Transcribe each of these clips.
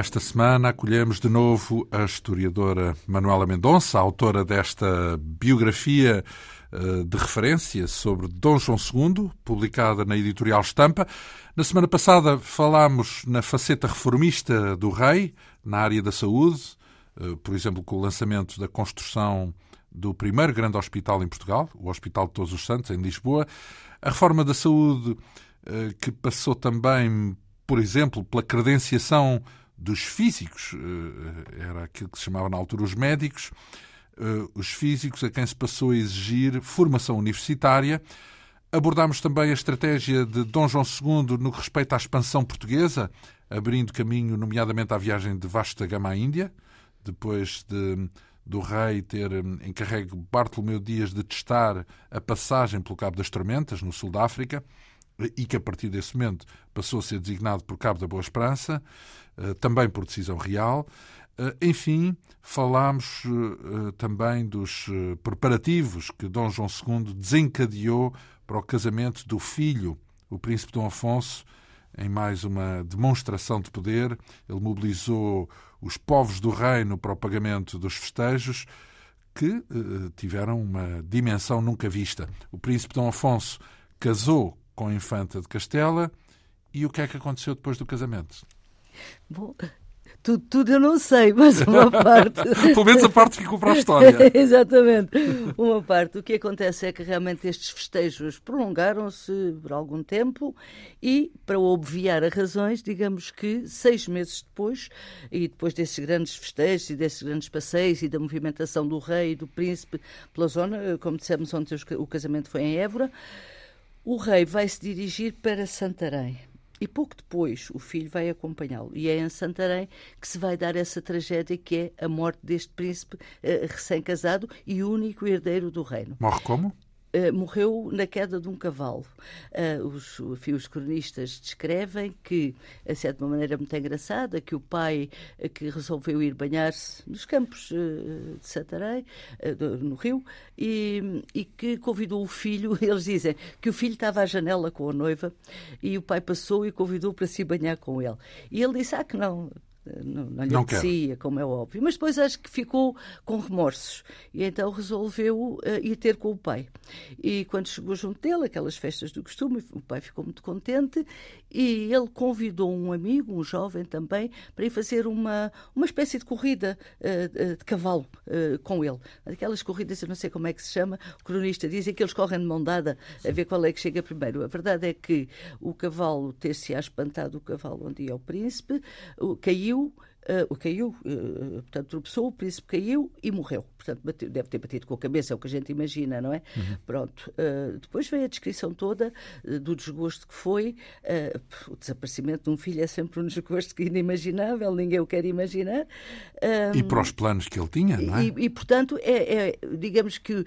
Esta semana acolhemos de novo a historiadora Manuela Mendonça, autora desta biografia eh, de referência sobre Dom João II, publicada na editorial Estampa. Na semana passada falámos na faceta reformista do rei, na área da saúde, eh, por exemplo, com o lançamento da construção do primeiro grande hospital em Portugal, o Hospital de Todos os Santos, em Lisboa, a reforma da saúde eh, que passou também por exemplo, pela credenciação dos físicos, eh, era aquilo que se chamava na altura os médicos, eh, os físicos a quem se passou a exigir formação universitária. Abordámos também a estratégia de Dom João II no que respeita à expansão portuguesa, abrindo caminho, nomeadamente, à viagem de Vasco da Gama à Índia, depois de, do rei ter eh, encarregue Bartolomeu Dias de testar a passagem pelo Cabo das Tormentas, no sul da África e que a partir desse momento passou a ser designado por Cabo da Boa Esperança, eh, também por decisão real. Eh, enfim, falámos eh, também dos preparativos que Dom João II desencadeou para o casamento do filho, o príncipe Dom Afonso, em mais uma demonstração de poder. Ele mobilizou os povos do reino para o pagamento dos festejos que tiveram uma dimensão nunca vista. O príncipe Dom Afonso casou com a Infanta de Castela. E o que é que aconteceu depois do casamento? Bom, tudo, tudo, eu não sei, mas uma parte. Pelo menos a parte ficou para a história. Exatamente. Uma parte. O que acontece é que realmente estes festejos prolongaram-se por algum tempo e, para obviar as razões, digamos que seis meses depois, e depois desses grandes festejos e desses grandes passeios e da movimentação do rei e do príncipe pela zona, como dissemos ontem, o casamento foi em Évora o rei vai se dirigir para Santarém. E pouco depois o filho vai acompanhá-lo. E é em Santarém que se vai dar essa tragédia que é a morte deste príncipe uh, recém-casado e único herdeiro do reino. Morre como? Uh, morreu na queda de um cavalo. Uh, os, enfim, os cronistas descrevem que, assim, de uma maneira muito engraçada, que o pai uh, que resolveu ir banhar-se nos campos de Santarém, no rio, e, e, que convidou o filho, eles dizem que o filho estava à janela com a noiva e o pai passou e convidou para se banhar com ele. E ele disse, ah, que não, não, não lhe não apetecia, como é óbvio. Mas depois acho que ficou com remorsos e então resolveu uh, ir ter com o pai. E quando chegou junto dele, aquelas festas do costume, o pai ficou muito contente e ele convidou um amigo, um jovem também, para ir fazer uma, uma espécie de corrida uh, de cavalo uh, com ele. Aquelas corridas, eu não sei como é que se chama, o cronista dizem que eles correm de mão dada a ver qual é que chega primeiro. A verdade é que o cavalo ter-se-á espantado o cavalo onde ia o príncipe, caiu caiu, uh, caiu uh, portanto, tropeçou, o príncipe caiu e morreu. Portanto, bateu, deve ter batido com a cabeça, é o que a gente imagina, não é? Uhum. Pronto. Uh, depois veio a descrição toda do desgosto que foi. O desaparecimento de um filho é sempre um desgosto que é inimaginável, ninguém o quer imaginar. e para os planos que ele tinha, não é? E, e portanto, é, é, digamos que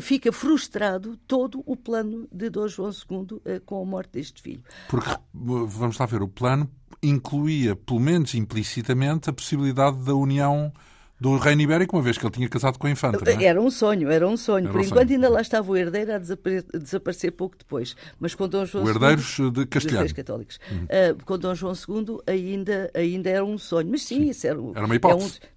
fica frustrado todo o plano de Dom João II com a morte deste filho. Porque, vamos lá ver, o plano incluía, pelo menos implicitamente, a possibilidade da união do reino ibérico, uma vez que ele tinha casado com a infanta. É? Era um sonho, era um sonho. Era Por um enquanto sonho. ainda lá estava o herdeiro a desaparecer, desaparecer pouco depois. Mas com Dom João o herdeiros II, de Castelhano. católicos. Uhum. Uh, com Dom João II ainda, ainda era um sonho. Mas sim, sim. isso era, era uma hipótese. É um,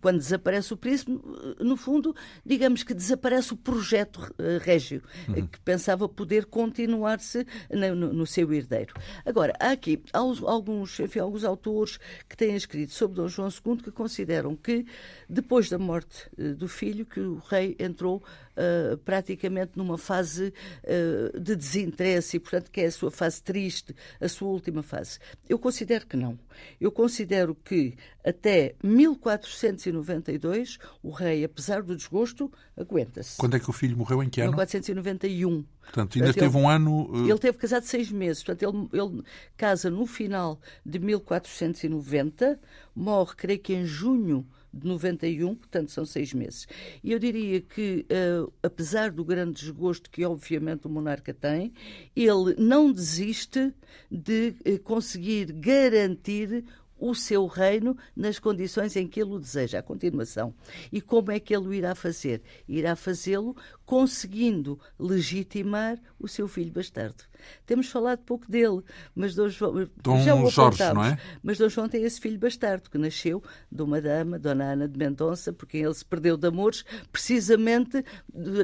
quando desaparece o príncipe, no fundo, digamos que desaparece o projeto uh, régio, uhum. que pensava poder continuar-se no, no, seu herdeiro. Agora, há aqui alguns, enfim, alguns autores que têm escrito sobre Dom João II que consideram que depois da morte uh, do filho, que o rei entrou uh, praticamente numa fase uh, de desinteresse e, portanto, que é a sua fase triste, a sua última fase. Eu considero que não. Eu considero que até 1492 o rei, apesar do desgosto, aguenta-se. Quando é que o filho morreu? Em que ano? 1491. Portanto, ainda portanto, teve ele, um ano. Uh... Ele teve casado seis meses. Portanto, ele, ele casa no final de 1490, morre, creio que em junho de 91, portanto são seis meses. E eu diria que, uh, apesar do grande desgosto que obviamente o monarca tem, ele não desiste de uh, conseguir garantir o seu reino nas condições em que ele o deseja, a continuação. E como é que ele o irá fazer? Irá fazê-lo conseguindo legitimar o seu filho bastardo. Temos falado pouco dele, mas Dom João, Dom já o Jorge, não é? Mas Dom João tem esse filho bastardo que nasceu de uma dama, Dona Ana de Mendonça, por quem ele se perdeu de amores, precisamente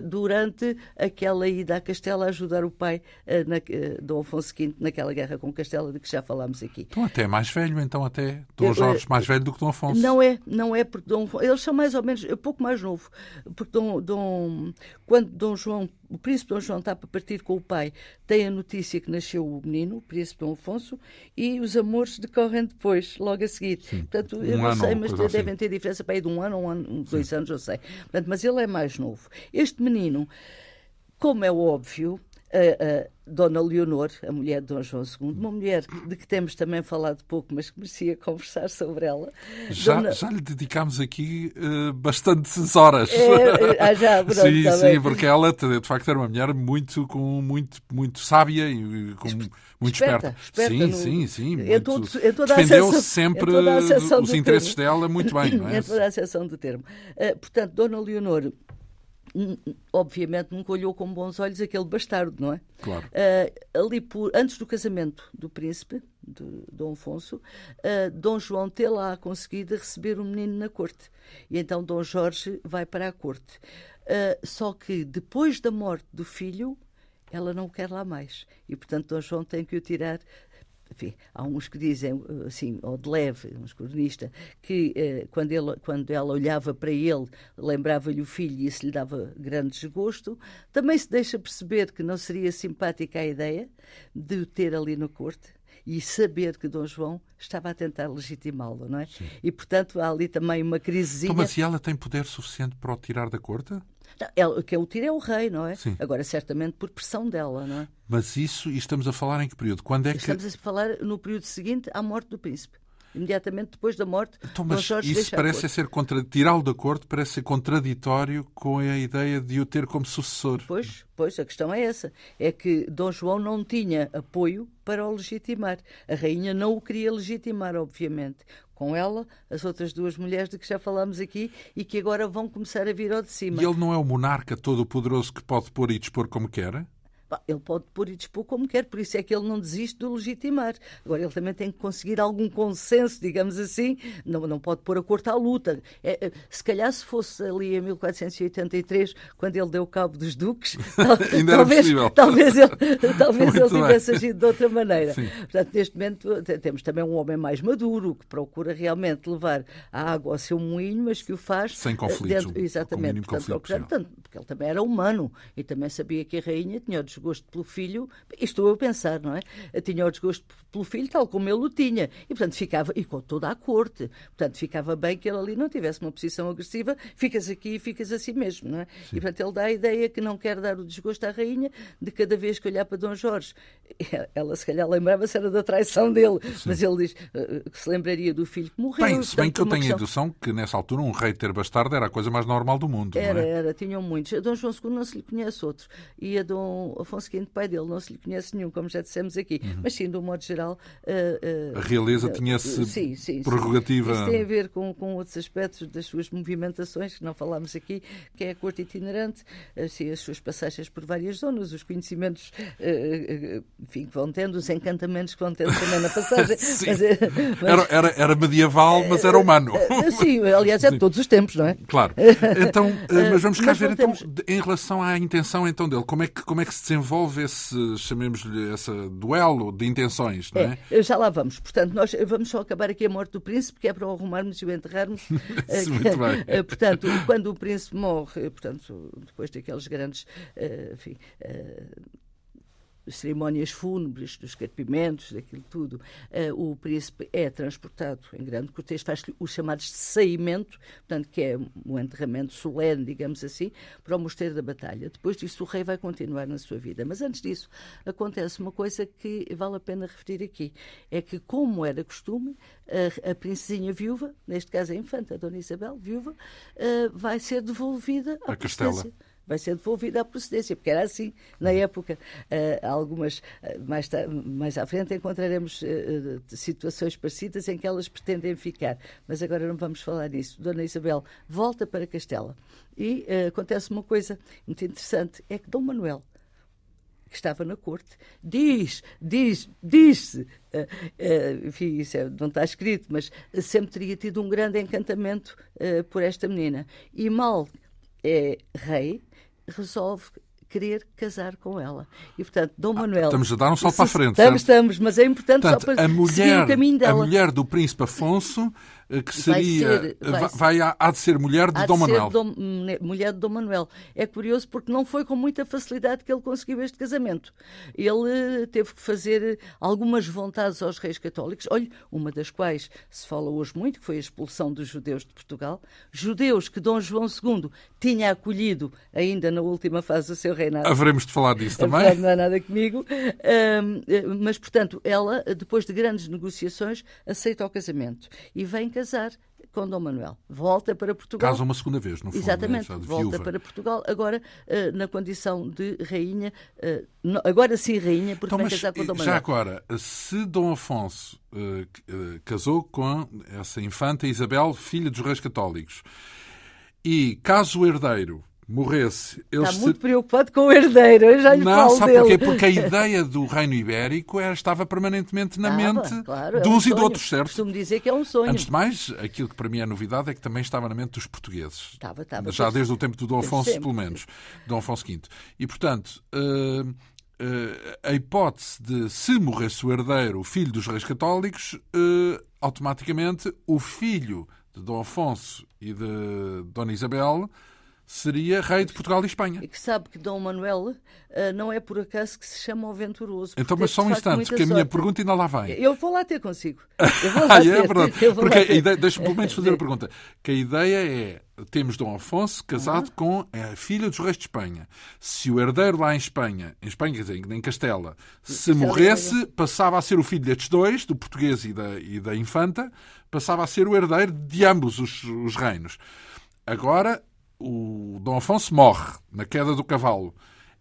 durante aquela ida a Castela a ajudar o pai, uh, na, uh, Dom Afonso V, naquela guerra com Castela de que já falámos aqui. Então até mais velho, então até Dom Jorge mais velho do que Dom Afonso. Não é, não é porque Dom eles são mais ou menos, um pouco mais novo, porque Dom, Dom quando Dom João o príncipe Dom João está para partir com o pai, tem a notícia que nasceu o menino, o príncipe Dom Afonso, e os amores decorrem depois, logo a seguir. Sim. Portanto, eu um não ano, sei, mas devem assim. ter diferença para aí de um ano, um ano, dois anos, eu sei. Portanto, mas ele é mais novo. Este menino, como é óbvio, a, a Dona Leonor, a mulher de Dom João II, uma mulher de que temos também falado pouco, mas que merecia conversar sobre ela. Já, Dona... já lhe dedicámos aqui uh, bastantes horas. É, ah, já, pronto, sim, também. sim, porque ela de facto era uma mulher muito, com, muito, muito sábia e com, muito esperta. esperta. esperta sim, no... sim, sim. Toda Defendeu sempre os interesses termo. dela muito bem, não é? Em toda a acessão do termo. Uh, portanto, Dona Leonor obviamente nunca olhou com bons olhos aquele bastardo, não é? Claro. Uh, ali por, antes do casamento do príncipe, de Dom Afonso, uh, Dom João tem lá conseguido receber o menino na corte. E então Dom Jorge vai para a corte. Uh, só que depois da morte do filho, ela não o quer lá mais. E, portanto, Dom João tem que o tirar enfim, há uns que dizem, assim, ou de leve, uns cronistas, que eh, quando, ele, quando ela olhava para ele, lembrava-lhe o filho e isso lhe dava grande desgosto. Também se deixa perceber que não seria simpática a ideia de o ter ali na corte e saber que Dom João estava a tentar legitimá-lo, não é? Sim. E, portanto, há ali também uma crisezinha... Então, mas e ela tem poder suficiente para o tirar da corte? Não, ela, quem o tira é o rei, não é? Sim. Agora, certamente por pressão dela, não é? Mas isso, e estamos a falar em que período? Quando é que... Estamos a falar no período seguinte à morte do príncipe. Imediatamente depois da morte, então, mas Jorge isso parece ser contra... tirá-lo da corte parece ser contraditório com a ideia de o ter como sucessor. Pois, pois, a questão é essa. É que Dom João não tinha apoio para o legitimar. A rainha não o queria legitimar, obviamente. Com ela, as outras duas mulheres de que já falámos aqui e que agora vão começar a vir ao de cima. E ele não é o monarca todo-poderoso que pode pôr e dispor como quer? Ele pode pôr e dispor como quer, por isso é que ele não desiste do legitimar. Agora, ele também tem que conseguir algum consenso, digamos assim, não, não pode pôr a corte à luta. É, se calhar, se fosse ali em 1483, quando ele deu cabo dos duques, Ainda talvez, talvez ele, talvez ele Muito bem. tivesse agido de outra maneira. Sim. Portanto, neste momento, te- temos também um homem mais maduro, que procura realmente levar a água ao seu moinho, mas que o faz Sem eh, conflitos, com o exatamente. Portanto, conflito procurando possível. tanto, porque ele também era humano e também sabia que a rainha tinha o desgosto pelo filho, estou eu a pensar, não é? Tinha o desgosto pelo filho, tal como ele o tinha, e portanto ficava, e com toda a corte, portanto ficava bem que ele ali não tivesse uma posição agressiva, ficas aqui e ficas assim mesmo, não é? E portanto ele dá a ideia que não quer dar o desgosto à rainha, de cada vez que olhar para Dom Jorge, ela se calhar lembrava-se era da traição dele, mas ele diz eh, que se lembraria do filho que morreu. Bem, se bem portanto, que eu tenho a questão- indução que nessa altura um rei ter bastardo era a coisa mais normal do mundo, Era, não é? era, tinham muitos. A Dom João II não se lhe conhece outro. E a Dom Afonso V, pai dele, não se lhe conhece nenhum, como já dissemos aqui. Mas sim, de um modo geral. eh, Uhum. A realeza eh, tinha esse sim, sim, sim. prerrogativa. Isso tem a ver com, com outros aspectos das suas movimentações, que não falámos aqui, que é a corte itinerante, assim, as suas passagens por várias zonas, os conhecimentos eh, enfim, que vão tendo, os encantamentos que vão tendo também na passagem. Mas, mas- Era, era, era medieval, mas era humano. sim, aliás, é de todos os tempos, não é? Claro. Então, mas vamos cá Mas ver então, temos- em relação à intenção então dele, como é que, como é que se desenvolve esse, chamemos-lhe, esse duelo de intenções, não é? É, já lá vamos. Portanto, nós vamos só acabar aqui a morte do príncipe, que é para o arrumarmos e o enterrarmos. Eh, Muito bem. eh, portanto, quando o príncipe morre, eh, portanto, depois daqueles grandes, enfim, eh, cerimónias fúnebres, dos carpimentos, daquilo tudo, eh, o príncipe é transportado em grande cortejo, faz-lhe os chamados de saimento, portanto, que é um enterramento solene, digamos assim, para o mosteiro da batalha. Depois disso, o rei vai continuar na sua vida. Mas antes disso, acontece uma coisa que vale a pena referir aqui. É que, como era costume, a, a princesinha viúva, neste caso a infanta, a Dona Isabel, viúva, eh, vai ser devolvida à A Castela. Vai ser devolvida à procedência, porque era assim na época. Uh, algumas, uh, mais, mais à frente, encontraremos uh, situações parecidas em que elas pretendem ficar. Mas agora não vamos falar nisso. Dona Isabel volta para Castela e acontece uma coisa muito interessante: é que Dom Manuel que estava na corte, diz, diz, disse, uh, uh, enfim, isso é, não está escrito, mas sempre teria tido um grande encantamento uh, por esta menina. E mal é rei, resolve querer casar com ela. E, portanto, Dom ah, Manuel... Estamos a dar um salto para a frente. Estamos, certo? estamos, mas é importante portanto, só para a mulher, seguir o caminho dela. A mulher do príncipe Afonso eh, que seria. Vai ser, vai, vai há de ser mulher de Dom Manuel. De Dom, mulher de Dom Manuel. É curioso porque não foi com muita facilidade que ele conseguiu este casamento. Ele teve que fazer algumas vontades aos reis católicos. Olhe, uma das quais se fala hoje muito, que foi a expulsão dos judeus de Portugal. Judeus que Dom João II tinha acolhido ainda na última fase do seu reinado. Haveremos de falar disso também. Não é nada comigo. mas, portanto, ela, depois de grandes negociações, aceita o casamento e vem casar com Dom Manuel. Volta para Portugal. Casa uma segunda vez, no fundo. Exatamente. Né? Volta para Portugal, agora uh, na condição de rainha, uh, no, agora sim rainha, porque então, vai casar com Dom Manuel. Já agora, se Dom Afonso uh, casou com essa infanta Isabel, filha dos reis católicos, e caso o herdeiro morresse. Está muito se... preocupado com o herdeiro, eu já lhe Não, falo sabe dele. porquê? Porque a ideia do reino ibérico era, estava permanentemente na mente claro, de uns é um e de outros, certo? Costumo dizer que é um sonho. Antes de mais, aquilo que para mim é novidade é que também estava na mente dos portugueses. Estava, estava. Já desde o tempo do Dom Afonso, pelo menos. Dom Afonso V. E, portanto... Uh, uh, a hipótese de se morresse o herdeiro, o filho dos reis católicos, uh, automaticamente o filho de Dom Afonso e de Dona Isabel seria rei de Portugal e Espanha. E que sabe que Dom Manuel uh, não é por acaso que se chama o Venturoso. Então, mas só um instante, porque a minha pergunta ainda lá vai. Eu vou lá ter consigo. Eu vou lá ah, é verdade. Porque deixa-me pelo menos fazer a pergunta. Que a ideia é, temos Dom Afonso casado uhum. com a filha dos reis de Espanha. Se o herdeiro lá em Espanha, em Espanha, quer dizer, em Castela, se morresse, passava a ser o filho destes dois, do português e da, e da infanta, passava a ser o herdeiro de ambos os, os reinos. Agora, o Dom Afonso morre na queda do cavalo.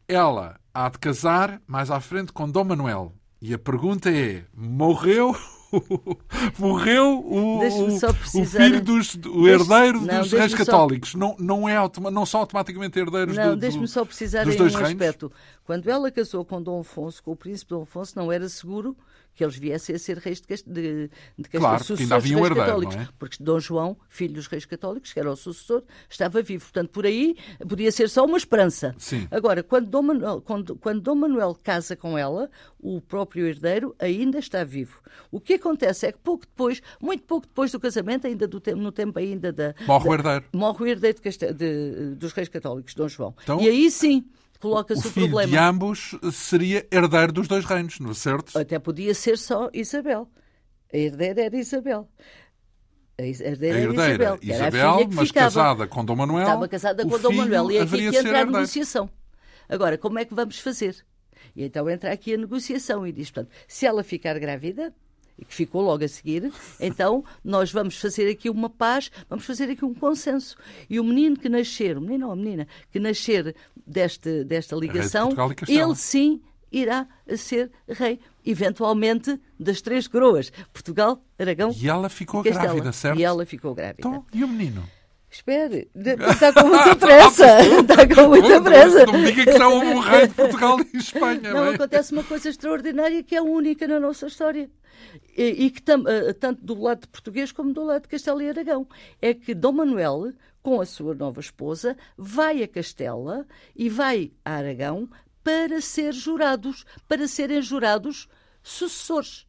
Ela há de casar mais à frente com Dom Manuel. E a pergunta é: morreu morreu o, o, filho dos o herdeiro não, dos reis católicos. Só... Não, não, é não são automaticamente herdeiros não, do, deixe-me só precisar dos em um reinos. aspecto. Quando ela casou com Dom Afonso, com o príncipe Dom Afonso, não era seguro que eles viessem a ser reis de, de, de Claro, porque ainda havia um herdeiro, católicos, não é? Porque Dom João, filho dos reis católicos, que era o sucessor, estava vivo. Portanto, por aí podia ser só uma esperança. Sim. Agora, quando Dom, Manuel, quando, quando Dom Manuel casa com ela, o próprio herdeiro ainda está vivo. O que acontece é que pouco depois, muito pouco depois do casamento, ainda do tempo, no tempo ainda da... Morre o herdeiro. Morre o herdeiro de, de, dos reis católicos, Dom João. Então... E aí sim coloca-se o, o filho problema. de ambos seria herdeiro dos dois reinos, não é certo? Até podia ser só Isabel. A herdeira era Isabel. A herdeira, a herdeira Isabel, Isabel mas ficava. casada com Dom Manuel. Estava casada com Dom Manuel. E é aqui que entra a negociação. Agora, como é que vamos fazer? E então entra aqui a negociação e diz, portanto, se ela ficar grávida, que ficou logo a seguir, então nós vamos fazer aqui uma paz, vamos fazer aqui um consenso. E o menino que nascer, o menino ou a menina, que nascer deste, desta ligação, de ele sim irá ser rei, eventualmente, das três coroas. Portugal, Aragão E ela ficou grávida, certo? E ela ficou grávida. Então, e o menino? Espere, está com muita pressa. Está com muita pressa. Não me diga que já houve um rei de Portugal e Espanha. Não, não é? acontece uma coisa extraordinária que é única na nossa história. E, e que tam, eh, tanto do lado português como do lado de Castelo e Aragão. É que Dom Manuel, com a sua nova esposa, vai a Castela e vai a Aragão para ser jurados, para serem jurados sucessores.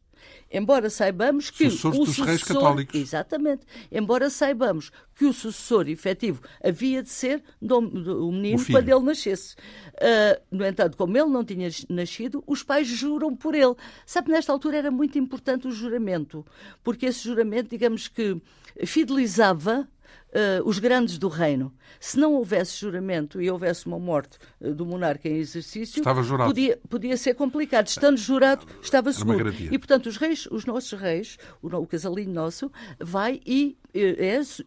Embora saibamos que Sucessores o dos sucessor, reis católicos. Exatamente. Embora saibamos que o sucessor efetivo havia de ser do, do, o menino o quando ele nascesse. Uh, no entanto, como ele não tinha nascido, os pais juram por ele. Sabe, nesta altura era muito importante o juramento, porque esse juramento, digamos que fidelizava uh, os grandes do reino. Se não houvesse juramento e houvesse uma morte uh, do monarca em exercício, Podia, podia ser complicado. Estando jurado, estava seguro. E, portanto, os reis, os nossos reis, o, o casalinho nosso, vai e uh,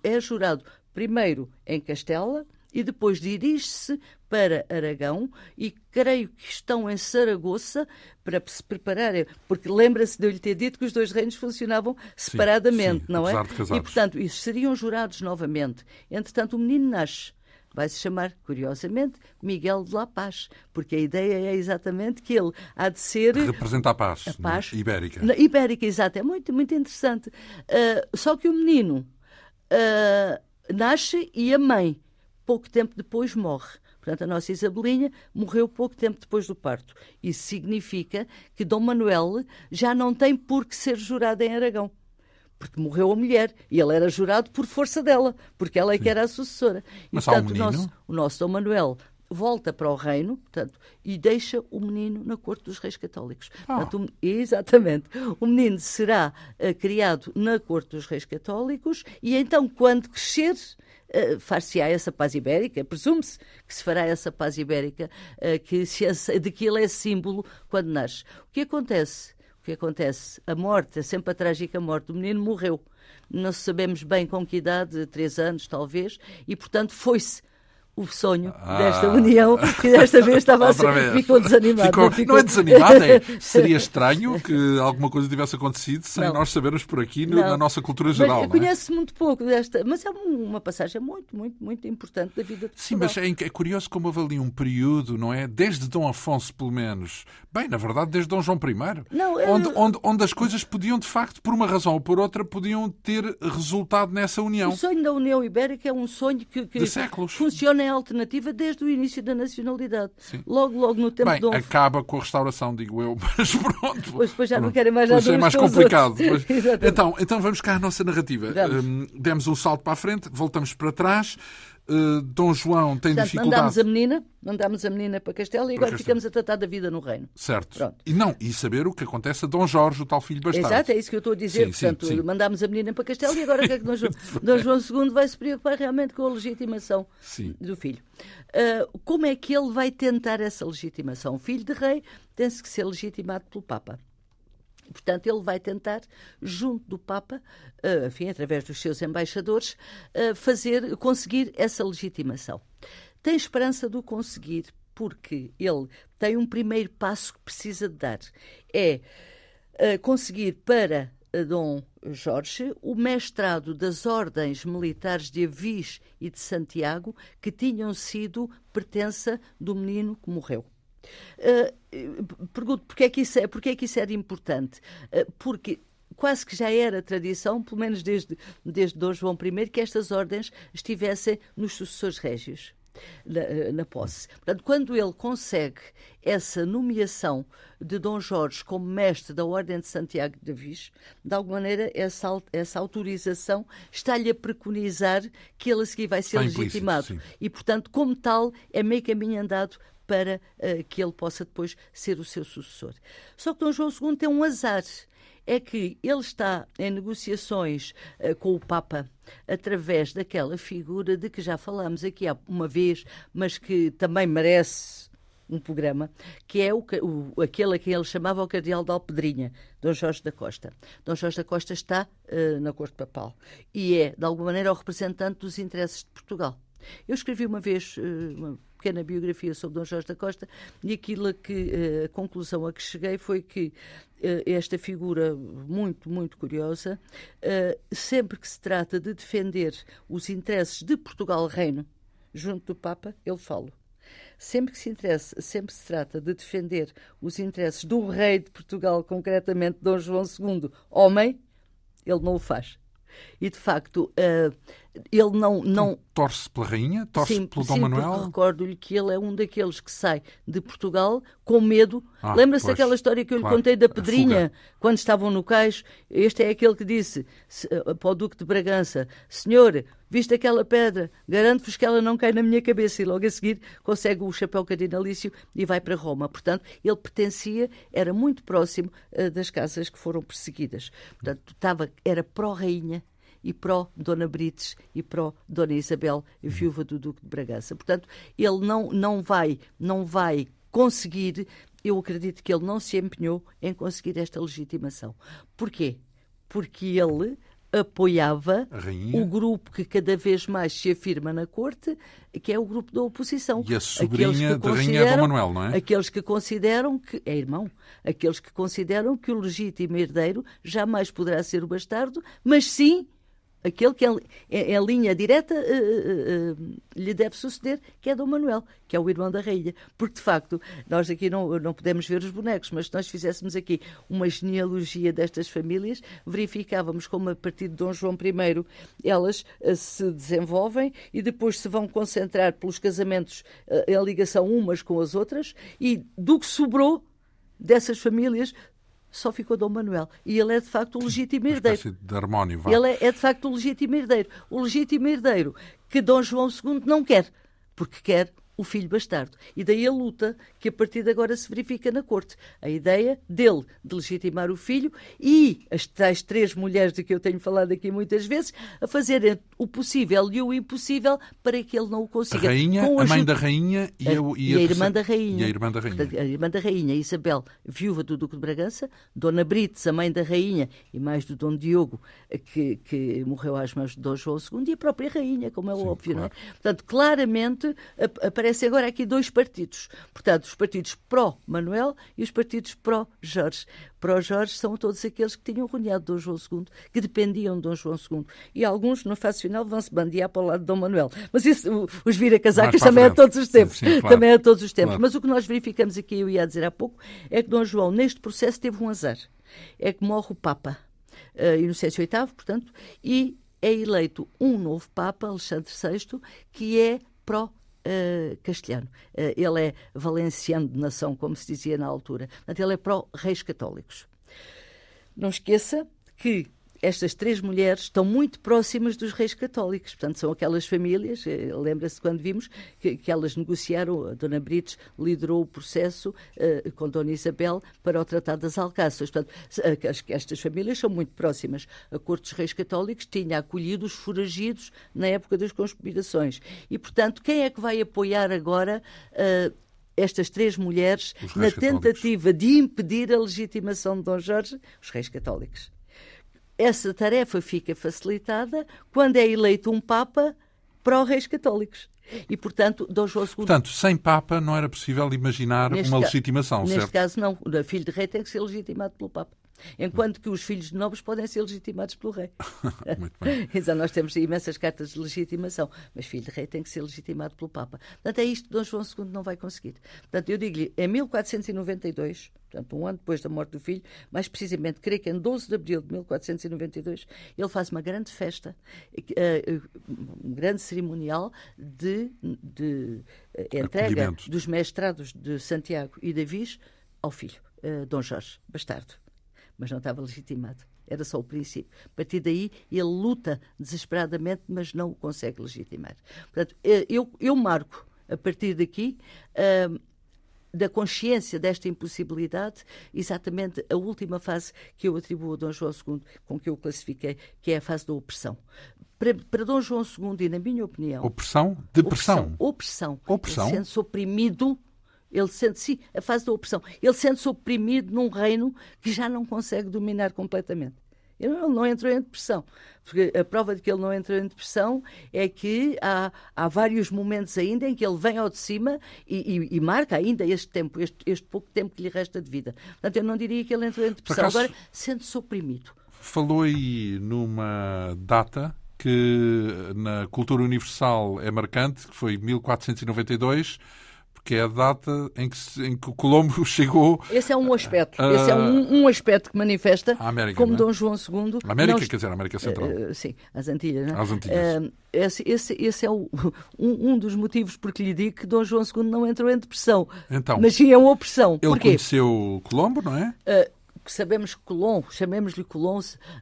é, é jurado primeiro em Castela e depois dirige-se para Aragão e creio que estão em Saragoça para se prepararem, porque lembra-se de eu lhe ter dito que os dois reinos funcionavam separadamente, sim, não é? E, portanto, isso seriam jurados novamente. Entretanto, o menino nasce vai se chamar, curiosamente, Miguel de La Paz, porque a ideia é exatamente que ele há de ser. Representa a paz, a paz ibérica. Na, ibérica, exato. É muito, muito interessante. Uh, só que o menino uh, nasce e a mãe, pouco tempo depois, morre. Portanto, a nossa Isabelinha morreu pouco tempo depois do parto. Isso significa que Dom Manuel já não tem por que ser jurado em Aragão porque morreu a mulher e ele era jurado por força dela, porque ela é que era a sucessora. Mas e, portanto, o, nosso, o nosso Dom Manuel volta para o reino portanto, e deixa o menino na corte dos reis católicos. Oh. Portanto, exatamente. O menino será uh, criado na corte dos reis católicos e então, quando crescer, uh, far-se-á essa paz ibérica, presume-se que se fará essa paz ibérica, uh, que se, de que ele é símbolo quando nasce. O que acontece? que acontece? A morte, é sempre a trágica morte. O menino morreu. Não sabemos bem com que idade, três anos talvez, e portanto foi-se o sonho ah. desta união e desta vez estava a ser, ficou desanimado. Ficou, não, ficou... não, é desanimado, é, seria estranho que alguma coisa tivesse acontecido sem não. nós sabermos por aqui no, na nossa cultura geral. É? Conhece-se muito pouco desta, mas é uma passagem muito, muito, muito importante da vida de Sim, mas é, é, curioso como ali um período, não é? Desde Dom Afonso, pelo menos. Bem, na verdade, desde Dom João I. Não, eu... onde, onde, onde as coisas podiam, de facto, por uma razão ou por outra, podiam ter resultado nessa união. O sonho da União Ibérica é um sonho que, que funciona alternativa desde o início da nacionalidade. Sim. Logo, logo no tempo Bem, de acaba com a restauração, digo eu, mas pronto. Pois, depois já não querem mais nada. é mais complicado. então, então vamos cá à nossa narrativa. Um, demos um salto para a frente, voltamos para trás. Uh, Dom João tem Portanto, dificuldade. Mandámos a menina, mandámos a menina para Castelo e agora Castelo. ficamos a tratar da vida no reino. Certo. Pronto. E não, e saber o que acontece a Dom Jorge, o tal filho bastardo. Exato, é isso que eu estou a dizer. Sim, Portanto, sim, sim. mandámos a menina para Castelo e agora o que é que Dom João, Dom João II vai se preocupar realmente com a legitimação do filho. Uh, como é que ele vai tentar essa legitimação? O filho de rei tem-se que ser legitimado pelo Papa. Portanto, ele vai tentar, junto do Papa, uh, enfim, através dos seus embaixadores, uh, fazer, conseguir essa legitimação. Tem esperança de o conseguir, porque ele tem um primeiro passo que precisa de dar. É uh, conseguir para Dom Jorge o mestrado das ordens militares de Avis e de Santiago, que tinham sido pertença do menino que morreu. Uh, pergunto porque é, que isso é, porque é que isso era importante? Uh, porque quase que já era tradição, pelo menos desde, desde Dom João I, que estas ordens estivessem nos sucessores régios. Na, eh, na, posse. Portanto, quando ele consegue essa nomeação de Dom Jorge como mestre da Ordem de Santiago de Avis, de alguma maneira essa, essa autorização está-lhe a preconizar que ele a seguir vai ser legitimado. E, portanto, como tal, é meio caminho andado para uh, que ele possa depois ser o seu sucessor. Só que Dom João II tem um azar. É que ele está em negociações uh, com o Papa através daquela figura de que já falámos aqui há uma vez, mas que também merece um programa, que é o, o, aquele a quem ele chamava o Cardeal de Alpedrinha, Dom Jorge da Costa. Dom Jorge da Costa está uh, na corte papal e é, de alguma maneira, o representante dos interesses de Portugal. Eu escrevi uma vez uh, uma pequena biografia sobre Dom Jorge da Costa e aquilo que eh, a conclusão a que cheguei foi que eh, esta figura muito, muito curiosa, eh, sempre que se trata de defender os interesses de Portugal Reino junto do Papa, ele fala. Sempre que se interessa, sempre se trata de defender os interesses do rei de Portugal, concretamente Dom João II, homem, ele não o faz. E de facto, uh, ele não. não... Torce pela rainha? Torce sim, pelo Dom sim, Manuel? Recordo-lhe que ele é um daqueles que sai de Portugal com medo. Ah, Lembra-se daquela história que eu claro, lhe contei da Pedrinha, quando estavam no cais? Este é aquele que disse eh, para o Duque de Bragança: Senhor, viste aquela pedra, garanto-vos que ela não cai na minha cabeça. E logo a seguir consegue o chapéu cardinalício e vai para Roma. Portanto, ele pertencia, era muito próximo uh, das casas que foram perseguidas. Portanto, estava, era pró-rainha e pró-Dona Brites e pró-Dona Isabel, viúva do Duque de Bragança. Portanto, ele não, não, vai, não vai conseguir, eu acredito que ele não se empenhou em conseguir esta legitimação. Porquê? Porque ele apoiava o grupo que cada vez mais se afirma na corte, que é o grupo da oposição. E a sobrinha da rainha Dom Manuel, não é? Aqueles que consideram que é irmão, aqueles que consideram que o legítimo herdeiro jamais poderá ser o bastardo, mas sim aquele que em, em linha direta uh, uh, lhe deve suceder, que é Dom Manuel, que é o irmão da rainha. Porque, de facto, nós aqui não, não podemos ver os bonecos, mas se nós fizéssemos aqui uma genealogia destas famílias, verificávamos como, a partir de Dom João I, elas se desenvolvem e depois se vão concentrar pelos casamentos em ligação umas com as outras, e do que sobrou dessas famílias só ficou Dom Manuel. E ele é de facto o legítimo herdeiro. De harmónio, vá. Ele é, é de facto o legítimo herdeiro. O legítimo herdeiro que Dom João II não quer, porque quer o filho bastardo. E daí a luta que a partir de agora se verifica na corte. A ideia dele de legitimar o filho e as tais três mulheres de que eu tenho falado aqui muitas vezes a fazerem o possível e o impossível para que ele não o consiga. A rainha, a, mãe da rainha e a, e a, e a irmã da rainha. E a irmã da rainha. Portanto, a irmã da rainha, Isabel, viúva do Duque de Bragança, Dona Brites, a mãe da rainha, e mais do Dom Diogo, que, que morreu às mãos de Dom João II, e a própria rainha, como é Sim, óbvio, claro. não é? Portanto, claramente aparecem agora aqui dois partidos. Portanto, os partidos pró-Manuel e os partidos pró-Jorge pró-Jorge são todos aqueles que tinham rodeado Dom João II, que dependiam de Dom João II. E alguns, no fase final, vão se bandear para o lado de Dom Manuel. Mas isso, os vira-casacas também é a todos os tempos. Sim, sim, claro. Também é a todos os tempos. Claro. Mas o que nós verificamos aqui, eu ia dizer há pouco, é que Dom João, neste processo, teve um azar. É que morre o Papa, uh, Inocêncio VIII, portanto, e é eleito um novo Papa, Alexandre VI, que é pró Uh, castelhano. Uh, ele é valenciano de nação, como se dizia na altura. Portanto, ele é pró-reis católicos. Não esqueça que estas três mulheres estão muito próximas dos reis católicos. Portanto, são aquelas famílias, eh, lembra-se quando vimos que, que, elas negociaram, a Dona Brites liderou o processo uh, com Dona Isabel para o Tratado das Alcáças. Portanto, as, estas famílias são muito próximas. A Corte dos Reis Católicos tinha acolhido os foragidos na época das conspirações. E, portanto, quem é que vai apoiar agora uh, estas três mulheres na tentativa católicos. de impedir a legitimação de Dom Jorge? Os reis católicos essa tarefa fica facilitada quando é eleito um Papa para os reis católicos. E, portanto, Dom João II... Portanto, sem Papa não era possível imaginar neste uma legitimação, neste certo? Neste caso, não. O filho de rei tem que ser legitimado pelo Papa. Enquanto que os filhos de nobres podem ser legitimados pelo rei. Muito bem. Exato, nós temos imensas cartas de legitimação, mas filho de rei tem que ser legitimado pelo Papa. Portanto, é isto que Dom João II não vai conseguir. Portanto, eu digo-lhe, em 1492, portanto, um ano depois da morte do filho, mais precisamente, creio que em 12 de abril de 1492, ele faz uma grande festa, eh, eh, um grande cerimonial de, de eh, entrega dos mestrados de Santiago e Davis ao filho, Dom Jorge Bastardo mas não estava legitimado. Era só o princípio. A partir daí, ele luta desesperadamente, mas não o consegue legitimar. Portanto, eh, eu, eu marco, a partir daqui, uh, da consciência desta impossibilidade, exatamente a última fase que eu atribuo a Dom João II, com que eu classifiquei, que é a fase da opressão. Para, para Dom João II, e na minha opinião. Opressão? Depressão? Opressão. Opressão. opressão. Sendo-se oprimido ele sente-se, a fase da opressão, ele sente-se oprimido num reino que já não consegue dominar completamente. Ele não entrou em depressão. Porque a prova de que ele não entrou em depressão é que há, há vários momentos ainda em que ele vem ao de cima e, e, e marca ainda este tempo, este, este, pouco tempo que lhe resta de vida. Portanto, eu não diria que ele entrou em depressão. Acaso, Agora, sente-se oprimido. Falou aí numa data que na cultura universal é marcante, que foi 1492 que é a data em que, em que o Colombo chegou. Esse é um aspecto. Uh, Esse é um, um, aspecto que manifesta América, como é? Dom João II. A América, quer dizer, a América Central. Uh, sim, as Antilhas. Não é? As Antilhas. Uh, esse, esse, esse, é o, um, um, dos motivos porque lhe digo que Dom João II não entrou em depressão. Então, mas sim é uma opressão. Ele Porquê? conheceu Colombo, não é? que sabemos Colombo, chamemos-lhe Colombo,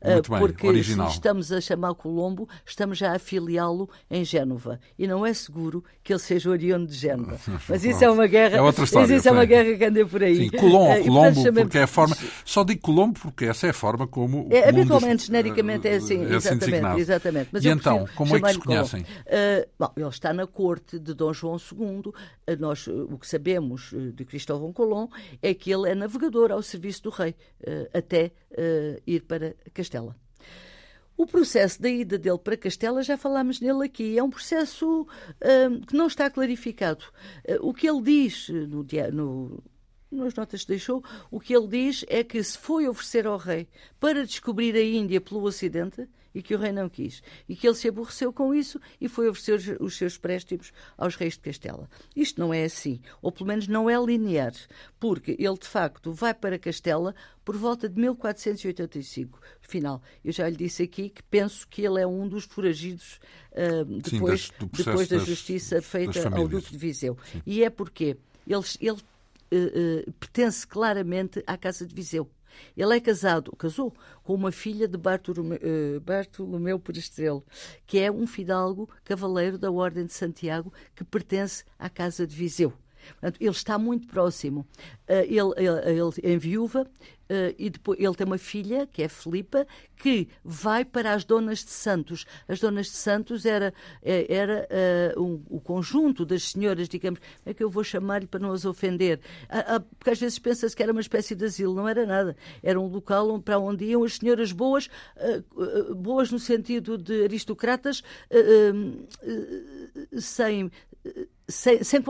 uh, porque original. se estamos a chamar Colombo, estamos já a filiá-lo em Génova. E não é seguro que ele seja oriundo de Génova. Mas isso é uma guerra. É outra história. Mas isso é uma guerra que anda por aí. Sim, Colombo, uh, Colombo porque é a forma. Só digo Colombo porque essa é a forma como. É, habitualmente, genericamente, é assim. É assim exatamente. exatamente. Mas e então, como é que se conhecem? Uh, bom, ele está na corte de Dom João II. nós, o que sabemos de Cristóvão Colombo é que ele é navegador ao serviço do rei, até uh, ir para Castela. O processo da ida dele para Castela, já falámos nele aqui, é um processo uh, que não está clarificado. O que ele diz no, no, nas notas que deixou, o que ele diz é que se foi oferecer ao rei para descobrir a Índia pelo Ocidente e que o rei não quis, e que ele se aborreceu com isso e foi oferecer os seus préstimos aos reis de Castela. Isto não é assim, ou pelo menos não é linear, porque ele de facto vai para Castela por volta de 1485. Final, eu já lhe disse aqui que penso que ele é um dos foragidos uh, depois, Sim, das, depois da justiça feita ao Duque de Viseu. Sim. E é porque ele, ele uh, uh, pertence claramente à Casa de Viseu. Ele é casado, casou com uma filha de Bartolomeu, uh, Bartolomeu Perestrelo, que é um fidalgo cavaleiro da Ordem de Santiago que pertence à Casa de Viseu. Portanto, ele está muito próximo. Uh, ele, ele, ele, em viúva, Uh, e depois ele tem uma filha, que é Filipa, que vai para as Donas de Santos. As Donas de Santos era, eh, era uh, um, o conjunto das senhoras, digamos, é que eu vou chamar-lhe para não as ofender? Uh, porque às vezes pensa-se que era uma espécie de asilo, não era nada. Era um local onde, para onde iam as senhoras boas, boas no sentido de aristocratas, sem sem, sem,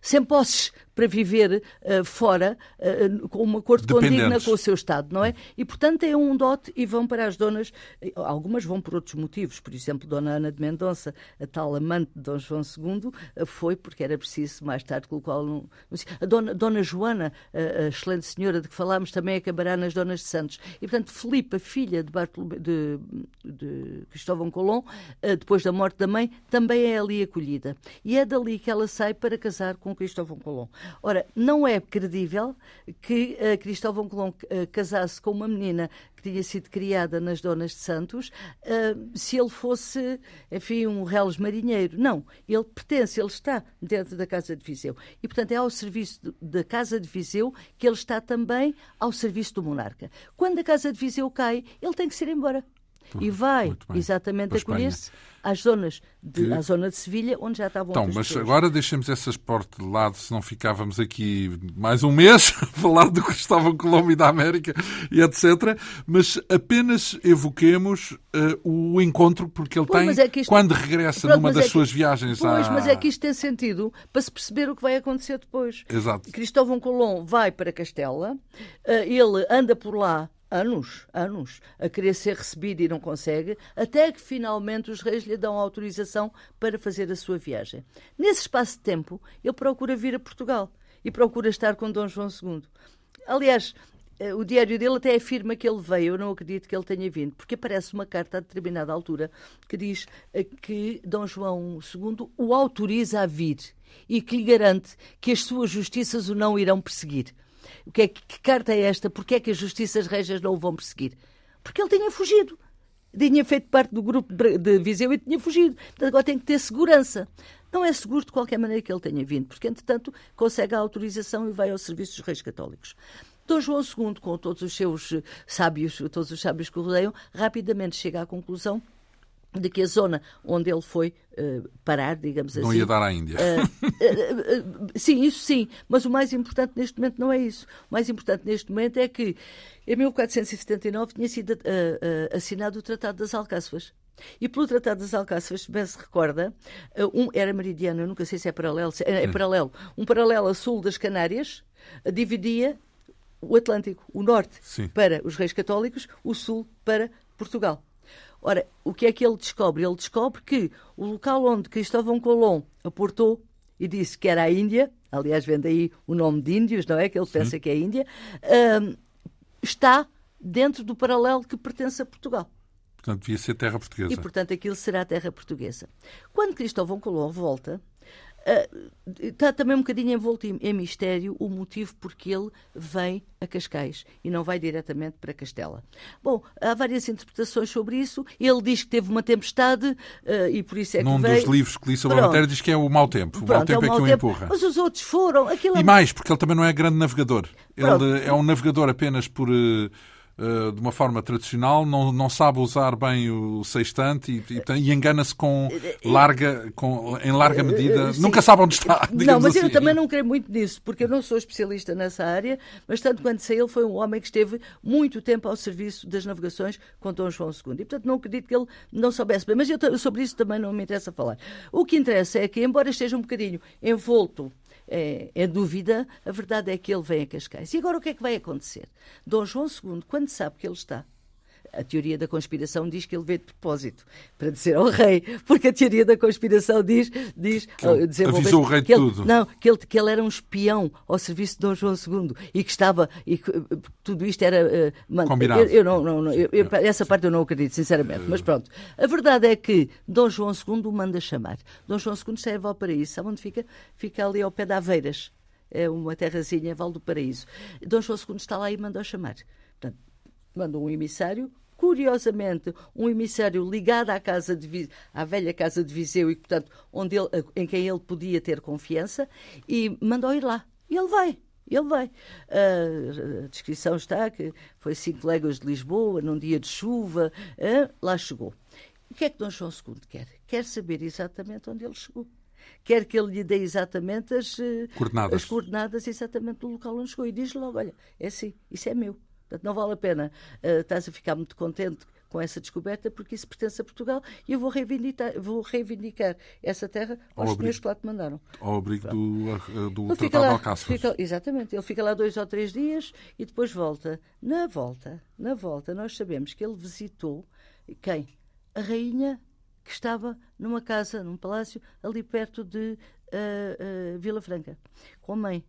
sem posses para viver uh, fora, uh, com uma corte condigna com o seu Estado, não é? E, portanto, é um dote e vão para as donas, algumas vão por outros motivos, por exemplo, Dona Ana de Mendonça, a tal amante de Dom João II, foi porque era preciso mais tarde colocá-lo no... A Dona, Dona Joana, a, excelente senhora de que falámos, também acabará nas Donas de Santos. E, portanto, Filipe, a filha de, Bartolomé, de, de Cristóvão Colomb, depois da morte da mãe, também é ali acolhida. E é dali que ela sai para casar com Cristóvão Colomb. Ora, não é credível que uh, Cristóvão Colombo uh, casasse com uma menina que tinha sido criada nas Donas de Santos, uh, se ele fosse, enfim, um reles marinheiro. Não, ele pertence, ele está dentro da Casa de Viseu. E, portanto, é ao serviço da Casa de Viseu que ele está também ao serviço do monarca. Quando a Casa de Viseu cai, ele tem que ser embora e vai exatamente acolher-se às zonas de, que... à zona de Sevilha, onde já estavam Então, mas pessoas. agora deixemos essas portas de lado, se não ficávamos aqui mais um mês a falar do Cristóvão Colombo e da América e etc. Mas apenas evoquemos uh, o encontro, porque ele tem, é isto... quando regressa Pronto, numa das é suas viagens pois, à... mas é que isto tem sentido para se perceber o que vai acontecer depois. Exato. Cristóvão Colombo vai para Castela, uh, ele anda por lá anos, anos, a querer ser recebido e não consegue, até que finalmente os reis lhe dão autorização para fazer a sua viagem. Nesse espaço de tempo, ele procura vir a Portugal e procura estar com Dom João II. Aliás, eh, o diário dele até afirma que ele veio, eu não acredito que ele tenha vindo, porque aparece uma carta a determinada altura que diz eh, que Dom João II o autoriza a vir e que lhe garante que as suas justiças o não irão perseguir. O que, é, que carta é esta? Porquê é que as justiças rejas não o vão perseguir? Porque ele tinha fugido. Tinha feito parte do grupo de Viseu e tinha fugido. Portanto, agora tem que ter segurança. Não é seguro de qualquer maneira que ele tenha vindo, porque, entretanto, consegue a autorização e vai ao serviço dos reis católicos. Dom João II, com todos os seus sábios, todos os sábios que o rodeiam, rapidamente chega à conclusão de que a zona onde ele foi uh, parar, digamos não assim. Não ia dar à Índia. Uh, uh, sim, isso sim. Mas o mais importante neste momento não é isso. O mais importante neste momento é que em 1479 tinha sido assinado o Tratado das Alcáçovas. E pelo Tratado das Alcáçovas, bem se recorda, um, era meridiano, eu nunca sei se é paralelo, se é, é paralelo. Um paralelo a sul das Canárias dividia o Atlântico, o norte Sim. para os reis católicos, o sul para Portugal. Ora, o que é que ele descobre? Ele descobre que o local onde Cristóvão Colomb aportou e disse que era a Índia, aliás, vem daí o nome de Índios, não é? Que ele Sim. pensa que é a Índia, um, está dentro do paralelo que pertence a Portugal. Portanto, devia ser terra portuguesa. E, portanto, aquilo será terra portuguesa. Quando Cristóvão Colomb volta, está também um bocadinho envolto em, em, mistério o motivo porque ele vem a Cascais e não vai diretamente para Castela. Bom, há várias interpretações sobre isso. Ele diz que teve uma tempestade uh, e por isso é que Num veio... dos livros que li sobre Pronto. a matéria diz que é o mau tempo. O Pronto, mau tempo é, o é que o empurra. Mas os outros foram. Aquilo... E é mais, porque ele também não é grande navegador. Pronto. Ele é um navegador apenas por... Uh uh, de uma forma tradicional, não, não sabe usar bem o sextante e, e, e engana-se com larga, com, em larga medida. Sim. Nunca sabe onde está. Não, mas assim. eu também não creio muito nisso, porque eu não sou especialista nessa área, mas tanto quanto sei, ele foi um homem que esteve muito tempo ao serviço das navegações com Dom João II. E, portanto, não acredito que ele não soubesse bem. Mas eu, sobre isso também não me interessa falar. O que interessa é que, embora esteja um bocadinho envolto é, é, dúvida, a verdade é que ele vem a Cascais. E agora o que é que vai acontecer? Dom João II, quando sabe que ele está a teoria da conspiração diz que ele veio de propósito para dizer ao rei, porque a teoria da conspiração diz, diz que ele avisou o rei de ele, tudo. Não, que ele, que ele era um espião ao serviço de Dom João II e que estava e que, tudo isto era uh, combinado. Eu, eu não, não, não eu, eu, essa parte eu não acredito, sinceramente, mas pronto. A verdade é que Dom João II o manda chamar. Dom João II está em Valparaíso, sabe onde fica? Fica ali ao pé de Aveiras. É uma terrazinha, Val do Paraíso. Dom João II está lá e mandou chamar. Portanto, mandou um emissário curiosamente, um emissário ligado à, casa de, à velha Casa de Viseu e, portanto, onde ele, em quem ele podia ter confiança, e mandou ir lá. E ele vai. Ele vai. a descrição está que foi cinco léguas de Lisboa, num dia de chuva, lá chegou. O que é que Dom João II quer? Quer saber exatamente onde ele chegou. Quer que ele lhe dê exatamente as eh, coordenadas, as coordenadas exatamente do local onde chegou. E diz logo: olha, é assim, isso é meu. Portanto, não vale a pena. Uh, estás a ficar muito contente com essa descoberta porque isso pertence a Portugal e eu vou reivindicar, vou reivindicar essa terra aos senhores que lá te mandaram. Ao abrigo do, do Tratado lá, de Alcáçovas. Fica, exatamente. Ele fica lá dois ou três dias e depois volta. Na volta, na volta, nós sabemos que ele visitou quem? A rainha que estava numa casa, num palácio, ali perto de uh, uh, Vila Franca, com a mãe.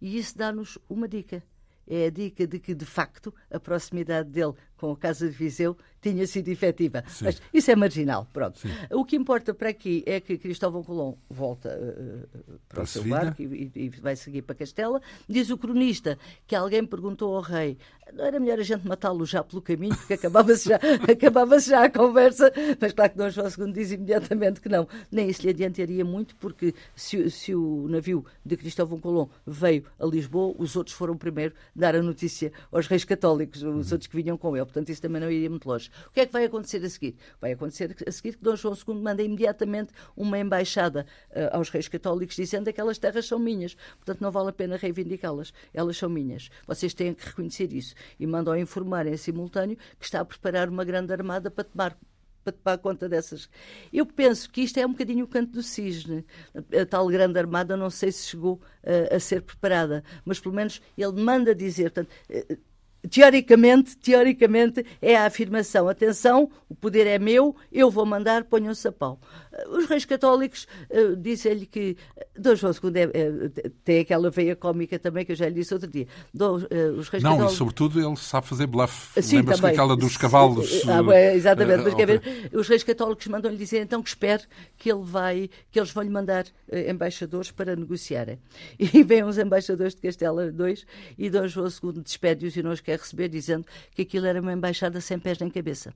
E isso dá-nos uma dica é a dica de que, de facto, a proximidade dele com a Casa de Viseu tinha sido efetiva. Sim. Mas isso é marginal, pronto. Sim. O que importa para aqui é que Cristóvão Colombo volta uh, para, o seu barco e, e, vai seguir para Castela. Diz o cronista que alguém perguntou ao rei não era melhor a gente matá-lo já pelo caminho, porque acabava-se já, acabava já a conversa, mas claro que Dom João II diz imediatamente que não. Nem isso lhe adiantaria muito, porque se, se o navio de Cristóvão Colombo veio a Lisboa, os outros foram primeiro dar a notícia aos reis católicos, os uhum. outros que vinham com ele. Portanto, isso também não iria muito longe. O que é que vai acontecer a seguir? Vai acontecer a seguir que Dom João II manda imediatamente uma embaixada uh, aos reis católicos dizendo que aquelas terras são minhas. Portanto, não vale a pena reivindicá-las. Elas são minhas. Vocês têm que reconhecer isso. E mandam informar em simultâneo que está a preparar uma grande armada para tomar para tomar conta dessas. Eu penso que isto é um bocadinho o canto do cisne. A tal grande armada não sei se chegou uh, a ser preparada, mas pelo menos ele manda dizer. Portanto, uh, teoricamente, teoricamente é a afirmação: atenção, o poder é meu, eu vou mandar, ponham-se a pau. Os reis católicos uh, dizem-lhe que Dom João II é, é, tem aquela veia cómica também que eu já lhe disse outro dia. Dom, uh, os reis Não, católicos... e sobretudo ele sabe fazer bluff. Lembra-se aquela dos cavalos. Ah, bem, exatamente, uh, mas quer ver, os reis católicos mandam-lhe dizer então que espere que ele vai, que eles vão lhe mandar embaixadores para negociarem. E vêm os embaixadores de Castela II e Dom João II despede-os e não os quer receber, dizendo que aquilo era uma embaixada sem pés nem cabeça.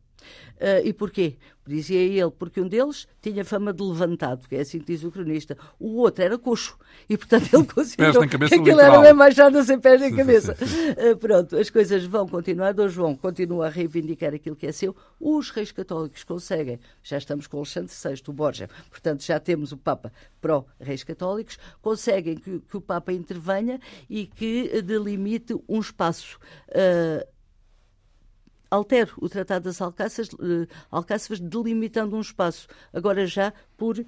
e porquê? Dizia ele, porque um deles tinha fama de levantado, que é assim que diz o cronista. O outro era coxo. E, portanto, ele considerou que aquilo literal. era uma embaixada sem pés nem cabeça. uh, pronto, as coisas vão continuar. Dom João continua a reivindicar aquilo que é seu. Os reis católicos conseguem. Já estamos com Alexandre VI, o Borja. Portanto, já temos o Papa pró-reis católicos. Conseguem que, que, o Papa intervenha e que delimite um espaço... Uh, altero o Tratado das uh, Alcáçovas delimitando um espaço, agora já por uh,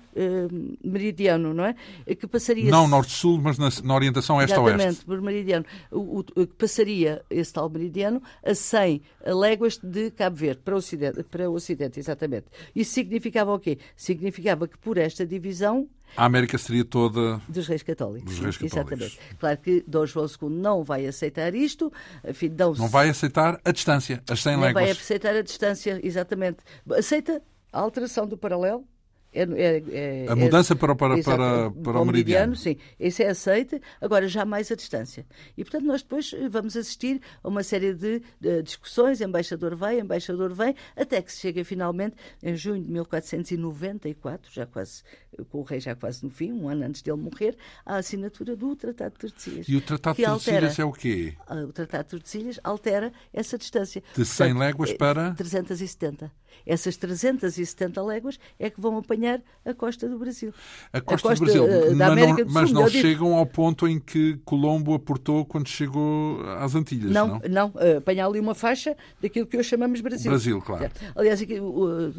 meridiano, não é? Que passaria... Não norte-sul, mas na, na orientação este-oeste. Exatamente, por meridiano. O, o, que passaria esse tal meridiano a 100 léguas de Cabo Verde, para o, ocidente, para o Ocidente, exatamente. Isso significava o quê? Significava que por esta divisão a América seria toda. Dos reis católicos. Dos reis católicos. Exatamente. Claro que Dom João II não vai aceitar isto. Enfim, não vai aceitar a distância, as 100 léguas. Não vai aceitar a distância, exatamente. Aceita a alteração do paralelo, é, é, é, a mudança para, para, para, para o meridiano. Sim, isso é aceite, agora já mais a distância. E, portanto, nós depois vamos assistir a uma série de, de discussões, embaixador vai, embaixador vem, até que se chega finalmente, em junho de 1494, já quase com o rei já quase no fim, um ano antes dele morrer, a assinatura do Tratado de Tordesilhas. E o Tratado de Tordesilhas é o quê? O Tratado de Tordesilhas altera essa distância. De 100 Portanto, léguas para? 370. Essas 370 léguas é que vão apanhar a costa do Brasil. A costa, a costa do Brasil, uh, da América do mas não, mas não chegam ao ponto em que Colombo aportou quando chegou às Antilhas, não? Não, não. Uh, apanhar ali uma faixa daquilo que hoje chamamos Brasil. Brasil, claro. Aliás,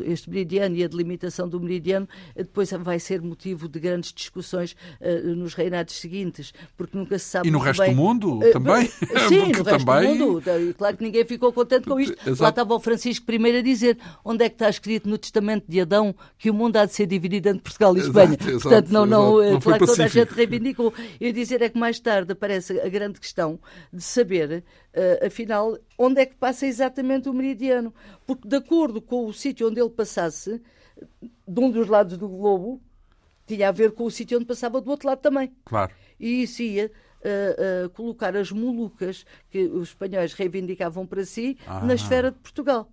este meridiano e a delimitação do meridiano eh, depois vai ser motivo de grandes discussões nos reinados seguintes, porque nunca se sabe E no resto bem... do mundo também? Sim, no resto também... do mundo. Claro que ninguém ficou contente com isto. Exato. Lá estava o Francisco I a dizer onde é que está escrito no Testamento de Adão que o mundo há de ser dividido entre Portugal e Espanha. Exato, Portanto, não, não, não claro que toda a gente reivindicou. E dizer é que mais tarde aparece a grande questão de saber, uh, afinal, onde é que passa exatamente o meridiano. Porque, de acordo com o sítio onde ele passasse, de um dos lados do globo, tinha a ver com o sítio onde passava do outro lado também. Claro. E isso ia uh, uh, colocar as Molucas, que os espanhóis reivindicavam para si, ah. na esfera de Portugal.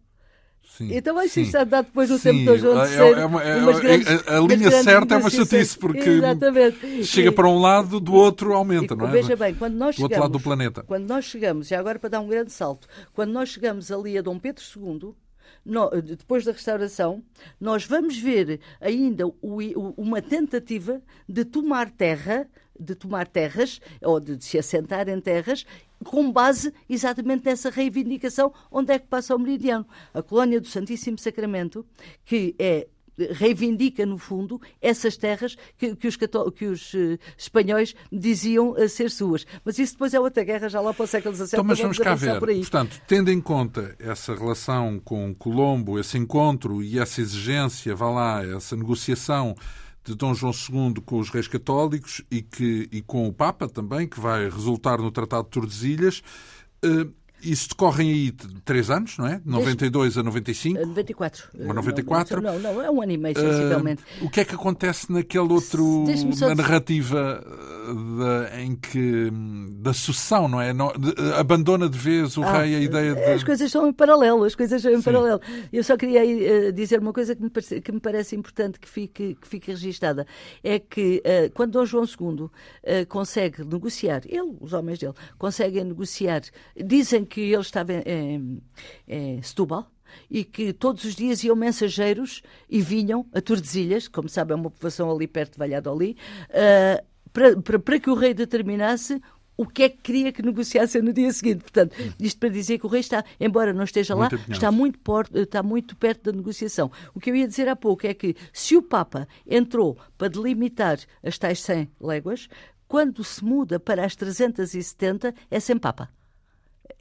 Sim, então vai ser dado depois no tempo de João III. É, uma, é, grandes, a, a linha certa é uma chatice, porque Exatamente. chega para um lado, do outro aumenta, e, não é? Veja bem, quando nós do chegamos, outro lado do planeta. Quando nós chegamos, já agora para dar um grande salto, quando nós chegamos ali a Dom Pedro II, no, depois da restauração, nós vamos ver ainda o, o, uma tentativa de tomar terra de tomar terras ou de, de se assentar em terras com base exatamente nessa reivindicação onde é que passa o meridiano. A colónia do Santíssimo Sacramento, que é reivindica, no fundo, essas terras que, que, os, que os uh, espanhóis diziam uh, ser suas. Mas isso depois é outra guerra, já lá para o século XVII. Então, mas vamos cá ver. Portanto, tendo em conta essa relação com Colombo, esse encontro e essa exigência, vá lá, essa negociação de Dom João II com os reis católicos e, que, e com o Papa também, que vai resultar no Tratado de Tordesilhas. Uh, isso decorrem aí três anos, não é? 92 a 95? 94. Uma 94? Não, não, é um ano e meio, sensivelmente. Uh, o que é que acontece naquele outro, na narrativa de, em que, da sucessão, não é? Não, de, abandona de vez o ah, rei a ideia de... As coisas são em paralelo, as coisas são em Sim. paralelo. Eu só queria uh, dizer uma coisa que me, parece, que me parece importante que fique, que fique registada. É que uh, quando Dom João II consegue negociar, ele, os homens dele, conseguem negociar, dizem que ele estava em, em Setúbal, e que todos os dias iam mensageiros e vinham a Tordesilhas, como sabem, é uma povoação ali perto de Valladolid, uh, para, para, para que o rei determinasse o que é que queria que negociassem no dia seguinte. Portanto, isto para dizer que o rei está, embora não esteja lá, está muito, por, está muito perto da negociação. O que eu ia dizer há pouco é que se o Papa entrou para delimitar as tais 100 léguas, quando se muda para as 370 é sem Papa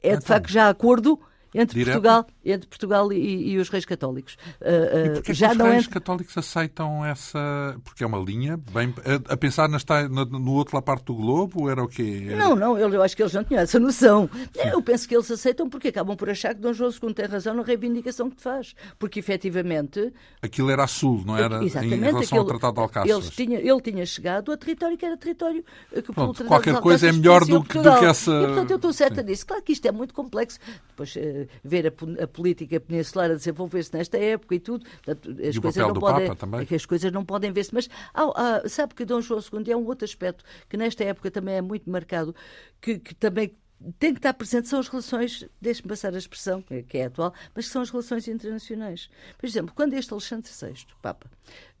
é de facto já acordo entre Direto? Portugal, entre Portugal e, e os reis católicos. Uh, uh, já os não reis é... católicos aceitam essa. Porque é uma linha, bem, a, a pensar nesta, no, no outro parte do globo, era o quê? Era... Não, não, eu, eu, acho que eles não tinham essa noção. Sim. Eu penso que eles aceitam porque acabam por achar que Dom João II tem razão na reivindicação que faz. Porque efetivamente. Aquilo era a sul, não era? Exatamente, em relação aquele, ao Tratado de Alcácer. Eles tinha, ele tinha chegado a território que era território. Que, Pronto, qualquer coisa é melhor do que, do que essa. E, portanto, eu estou certa Sim. disso. Claro que isto é muito complexo. Depois, uh, ver a, a, política peninsular a desenvolver-se nesta época e tudo. Portanto, as e coisas não podem, também. as coisas não podem ver-se. Mas ah, ah, sabe que Dom João II é um outro aspecto que nesta época também é muito marcado, que, que também tem que estar presente são as relações, deixe-me passar a expressão, que é atual, mas que são as relações internacionais. Por exemplo, quando este Alexandre VI, Papa,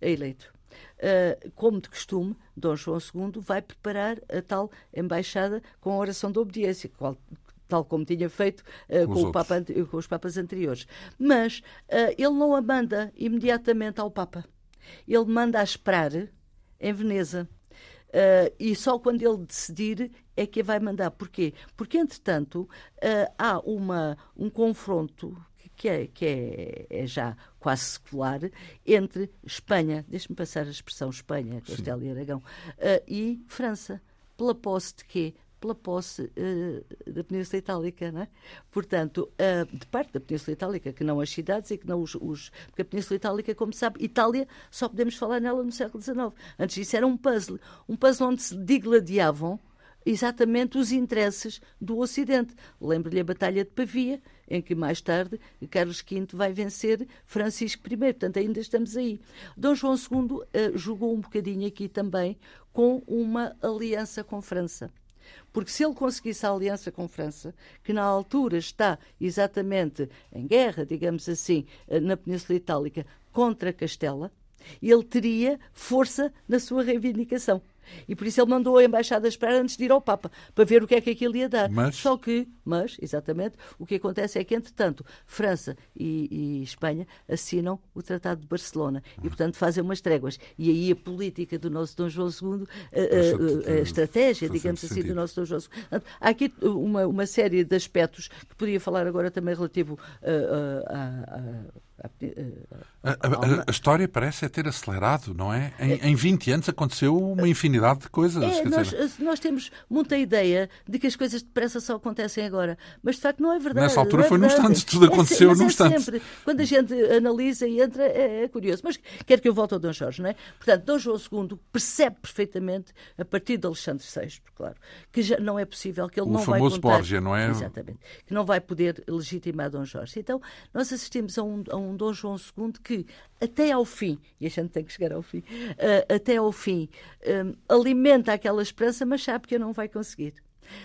é eleito, Uh, como de costume, Dom João II vai preparar a tal embaixada com a oração de obediência, qual, tal como tinha feito uh, com, com, Papa, com, os Papas anteriores. Mas uh, ele não a manda imediatamente ao Papa. Ele manda a esperar em Veneza. Uh, e só quando ele decidir é que a vai mandar. Porquê? Porque, entretanto, há uma, um confronto que é, que é, é, já quase secular entre Espanha, deixe-me passar a expressão Espanha, Castelo e Aragão, e França. Pela posse de quê? Pela posse uh, da Península Itálica, não é? Portanto, uh, de parte da Península Itálica, que não as cidades e que não os, os, Porque a Península Itálica, como sabe, Itália, só podemos falar nela no século XIX. Antes disso era um puzzle. Um puzzle onde se digladiavam exatamente os interesses do Ocidente. Lembro-lhe a Batalha de Pavia, em que mais tarde Carlos V vai vencer Francisco I. Portanto, ainda estamos aí. Dom João II uh, jogou um bocadinho aqui também com uma aliança com França. Porque se ele conseguisse a aliança com França, que na altura está exatamente em guerra, digamos assim, eh, na Península Itálica, contra Castela, ele teria força na sua reivindicação. E por isso ele mandou a embaixada esperar antes de ir ao Papa, para ver o que é que aquilo ia dar. Mas... Só que, mas, exatamente, o que acontece é que, entretanto, França e, e Espanha assinam o Tratado de Barcelona e, portanto, fazem umas tréguas. E aí a política do nosso Dom João II, a, a, a estratégia, digamos assim, do nosso Dom João II. Há aqui uma, uma série de aspectos que podia falar agora também relativo a a, a, a, história parece é ter acelerado, não é? Em, em 20 anos aconteceu uma infinidade de coisas. É, nós, nós, temos muita ideia de que as coisas depressa só acontecem agora, mas de facto não é verdade. Nessa altura é foi num instante, tudo é aconteceu é, num instante. Sempre. Quando a gente analisa e entra, é, é, curioso. Mas quero que eu volte ao Dom Jorge, não é? Portanto, Dom João II percebe perfeitamente, a partir de Alexandre VI, claro, que já não é possível, que ele o não vai famoso contar... Borgia, não é? Exatamente. Que não vai poder legitimar Dom Jorge. Então, nós assistimos a um, a um Dom João II que, até ao fim, e a gente tem que chegar ao fim, uh, até ao fim, um, alimenta aquela esperança, mas sabe que não vai conseguir.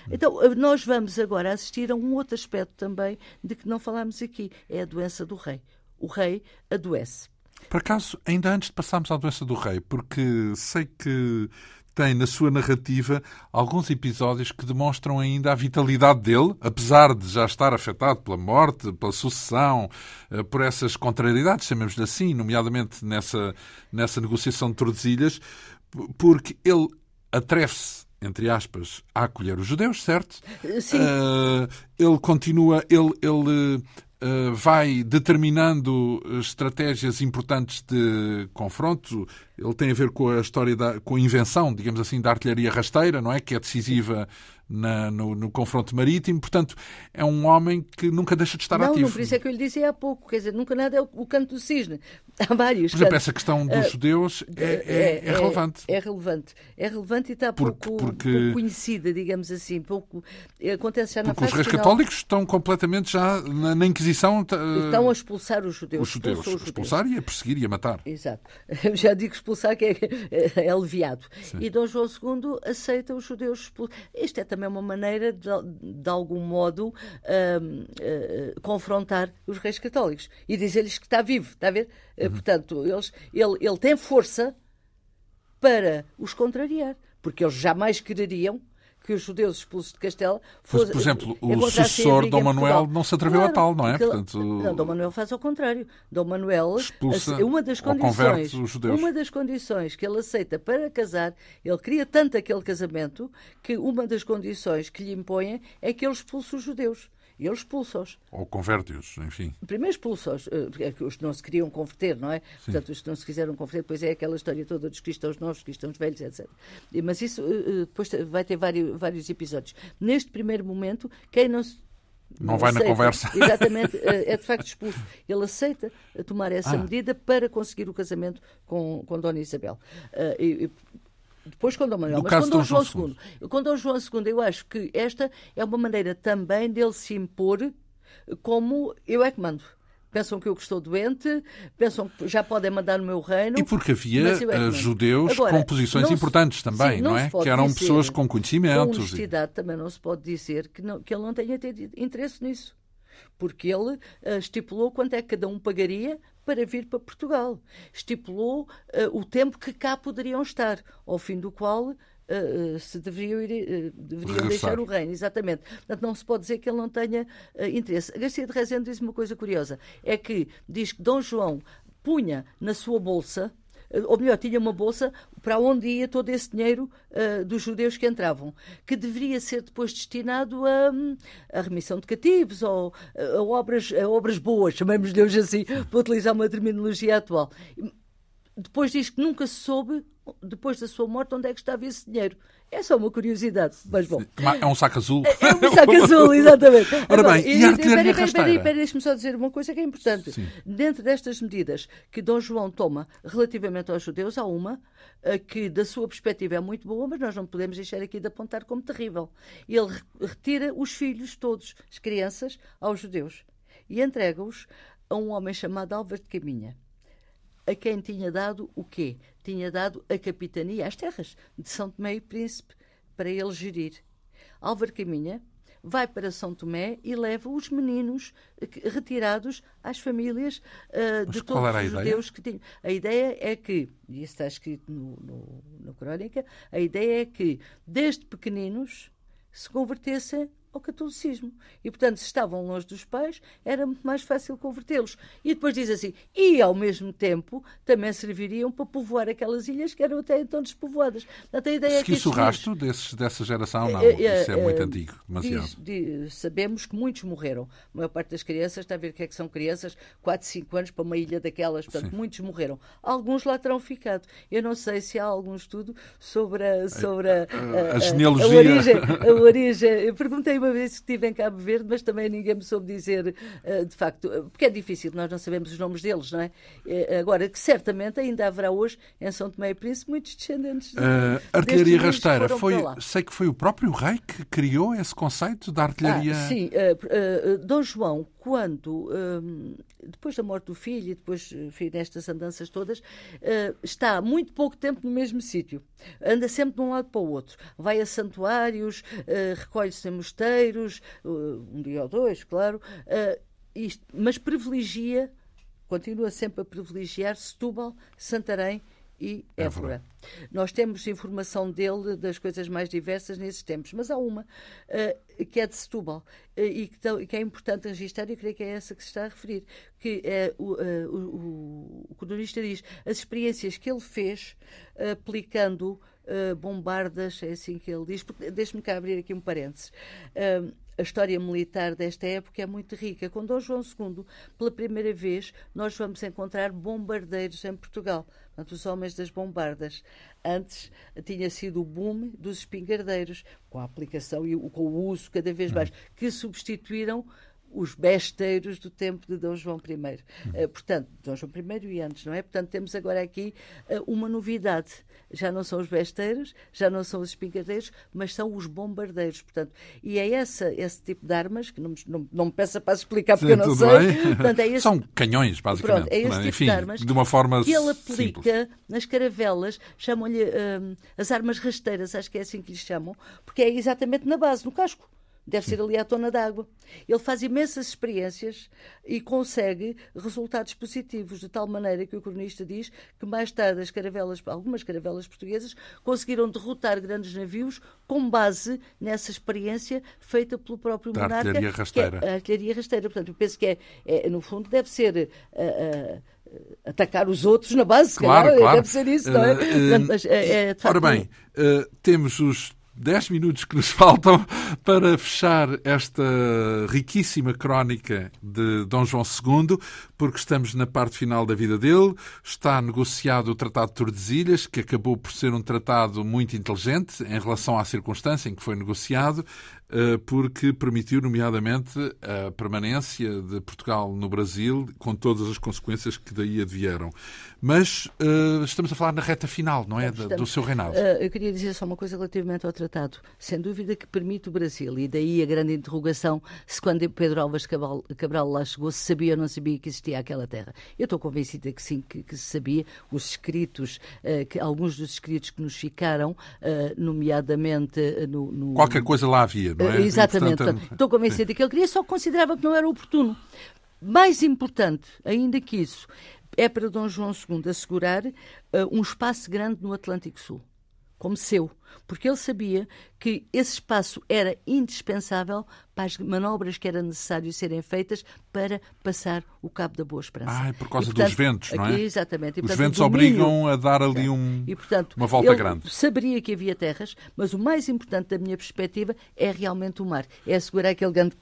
Então, nós vamos agora assistir a um outro aspecto também de que não falámos aqui: é a doença do rei. O rei adoece. Por acaso, ainda antes de passarmos à doença do rei, porque sei que tem na sua narrativa alguns episódios que demonstram ainda a vitalidade dele, apesar de já estar afetado pela morte, pela sucessão, eh, por essas contrariedades, chamemos-lhe assim, nomeadamente nessa, nessa negociação de Tordesilhas, porque ele atreve-se entre aspas, a acolher os judeus, certo? Sim. Uh, ele continua, ele, ele vai determinando estratégias importantes de confronto. Ele tem a ver com a história da com a invenção, digamos assim, da artilharia rasteira, não é? Que é decisiva na, no, no, confronto marítimo. Portanto, é um homem que nunca deixa de estar não, ativo. Não, por isso é que eu lhe disse há pouco. Quer dizer, nunca nada é o, o canto do cisne. Há vários. Por exemplo, essa questão dos uh, judeus é, é, é, relevante. É, relevante. É relevante e está porque, pouco, porque... pouco, conhecida, digamos assim. Pouco, acontece já na porque os reis final. católicos estão completamente já na, na Inquisição. Estão a expulsar os judeus. Os judeus. Os judeus. Expulsar e a perseguir e a matar. Exato. Eu já digo expulsar que é, é aliviado. Sim. E Dom João II aceita os judeus expulsos. Isto é também uma maneira de, de algum modo, uh, uh, confrontar os reis católicos e dizer-lhes que está vivo, está a ver? Uhum. Portanto, eles, ele, ele tem força para os contrariar, porque eles jamais quereriam que os judeus expulsos de Castela fossem. Por exemplo, o sucessor Dom Manuel não se atreveu claro, a tal, não é? Portanto... Não, Dom Manuel faz ao contrário. Dom Manuel expulsa uma das condições, os judeus. Uma das condições que ele aceita para casar, ele queria tanto aquele casamento que uma das condições que lhe impõem é que ele expulse os judeus. E ele expulsa-os. Ou converte-os, enfim. Primeiro expulsa-os, eh, os que não se queriam converter, não é? Sim. Portanto, os que não se quiseram converter, depois é aquela história toda dos cristãos novos, cristãos velhos, etc. Mas isso eh, eh, depois vai ter vários, vários episódios. Neste primeiro momento, quem não se não, vai aceita, na conversa. Exatamente, é de facto expulso. Ele aceita tomar essa ah. medida para conseguir o casamento com, com Dona Isabel. E, depois com Dom Manuel, no mas com Dom João II. II. Com Dom João II, eu acho que esta é uma maneira também dele se impor como eu é que mando pensam que eu estou doente, pensam que já podem mandar no meu reino. E porque havia é judeus Agora, com posições se, importantes também, sim, não, não é? Que eram pessoas com conhecimentos. Com honestidade e... também não se pode dizer que, não, que ele não tenha tido interesse nisso. Porque ele uh, estipulou quanto é que cada um pagaria para vir para Portugal. Estipulou uh, o tempo que cá poderiam estar, ao fim do qual uh, se deveriam, ir, deveriam deixar o reino. Exatamente. Portanto, não se pode dizer que ele não tenha interesse. Garcia de Rezende diz uma coisa curiosa: é que diz que Dom João punha na sua bolsa ou melhor, tinha uma bolsa para onde ia todo esse dinheiro uh, dos judeus que entravam, que deveria ser depois destinado a, a remissão de cativos ou a, a obras, a obras boas, chamemos-lhe hoje assim, para utilizar uma terminologia atual. Depois diz que nunca se soube depois da sua morte, onde é que estava esse dinheiro? É só uma curiosidade, mas bom. É um saco azul. É, é um saco azul, exatamente. Ora Agora, bem, e, e a artilharia peraí, peraí, peraí, deixe-me só dizer uma coisa que é importante. Sim. Dentro destas medidas que Dom João toma relativamente aos judeus, há uma eh, que, da sua perspectiva, é muito boa, mas nós não podemos deixar aqui de apontar como terrível. Ele retira os filhos todos, as crianças, aos judeus e entrega-os a um homem chamado Álvaro de Caminha a quem tinha dado o quê? Tinha dado a capitania, as terras de São Tomé e Príncipe, para ele gerir. Álvaro Caminha vai para São Tomé e leva os meninos retirados às famílias uh, de todos os judeus que tinham. A ideia é que, e isso está escrito no, no, na crónica, a ideia é que, desde pequeninos, se convertessem ao catolicismo. E, portanto, se estavam longe dos pais, era muito mais fácil convertê-los. E depois diz assim, e ao mesmo tempo também serviriam para povoar aquelas ilhas que eram até então despovoadas. Portanto, a ideia é que o rastro desses, dessa geração? Não, é, é, isso é muito é, antigo, demasiado. Diz, diz, sabemos que muitos morreram. A maior parte das crianças, está a ver o que é que são crianças, 4, 5 anos para uma ilha daquelas, portanto, Sim. muitos morreram. Alguns lá terão ficado. Eu não sei se há algum estudo sobre a, sobre a, a, a, a genealogia. A origem. A origem. Eu perguntei uma vez que estive em Cabo Verde, mas também ninguém me soube dizer, uh, de facto, porque é difícil, nós não sabemos os nomes deles, não é? Uh, agora, que certamente ainda haverá hoje em São Tomé e Príncipe muitos descendentes. De, uh, artilharia rasteira, foi, sei que foi o próprio rei que criou esse conceito da artilharia. Ah, sim, Dom João, quando, depois da morte do filho e depois, enfim, nestas andanças todas, está muito pouco tempo no mesmo sítio. Anda sempre de um lado para o outro. Vai a santuários, recolhe-se em mosteiros, um dia ou dois, claro, mas privilegia, continua sempre a privilegiar Setúbal, Santarém e Évora. Nós temos informação dele das coisas mais diversas nesses tempos, mas há uma uh, que é de Setúbal uh, e que, que, é importante registrar, e eu creio que é essa que se está a referir, que é o, uh, o, o cronista diz as experiências que ele fez aplicando bombardas, é assim que ele diz. Deixe-me cá abrir aqui um parênteses a história militar desta época é muito rica. Com Dom João II, pela primeira vez, nós vamos encontrar bombardeiros em Portugal. Portanto, os homens das bombardas. Antes tinha sido o boom dos espingardeiros, com a aplicação e com o uso cada vez mais, que substituíram os besteiros do tempo de Dom João I. Uh, portanto, Dom João I e antes, não é? Portanto, temos agora aqui uh, uma novidade. Já não são os besteiros, já não são os espingadeiros, mas são os bombardeiros. Portanto, e é essa, esse tipo de armas, que não, não, não me peça para explicar porque Sim, eu não sei. Portanto, é esse, são canhões, basicamente. Pronto, é esse tipo Enfim, de armas de uma forma que ele aplica simples. nas caravelas, chamam-lhe uh, as armas rasteiras, acho que é assim que lhes chamam, porque é exatamente na base, no casco. Deve ser ali à tona d'água. Ele faz imensas experiências e consegue resultados positivos, de tal maneira que o cronista diz que mais tarde as caravelas, algumas caravelas portuguesas conseguiram derrotar grandes navios com base nessa experiência feita pelo próprio da monarca. Artilharia rasteira. É a artilharia rasteira. Portanto, eu penso que é, é no fundo deve ser. Uh, uh, atacar os outros na base, claro, calhar, claro. deve ser isso, não é? Uh, Mas, é, é Ora bem, temos os 10 minutos que nos faltam para fechar esta riquíssima crónica de Dom João II, porque estamos na parte final da vida dele. Está negociado o Tratado de Tordesilhas, que acabou por ser um tratado muito inteligente em relação à circunstância em que foi negociado, eh, porque permitiu, nomeadamente, a permanência de Portugal no Brasil, com todas as consequências que daí advieram. Mas uh, estamos a falar na reta final, não é? Estamos, do seu reinado. Uh, eu queria dizer só uma coisa relativamente ao tratado. Sem dúvida que permite o Brasil, e daí a grande interrogação se quando Pedro Alves Cabral, Cabral lá chegou, se sabia ou não sabia que existia aquela terra. Eu estou convencida que sim, que, se sabia. Os escritos, uh, que, alguns dos escritos que nos ficaram, nomeadamente no, no, Qualquer coisa lá havia, não é? exatamente. Portanto, estou convencida sim. que ele queria, só considerava que não era oportuno. Mais importante ainda que isso, é para Dom João II assegurar uh, um espaço grande no Atlântico Sul como seu. Porque ele sabia que esse espaço era indispensável para as manobras que era necessário serem feitas para passar o Cabo da Boa Esperança. Ah, por causa e, portanto, dos ventos, não é? Exatamente. E, Os ventos obrigam a dar ali um, e, portanto, uma volta grande. Saberia que havia terras, mas o mais importante da minha perspectiva é realmente o mar. É assegurar aquele grande,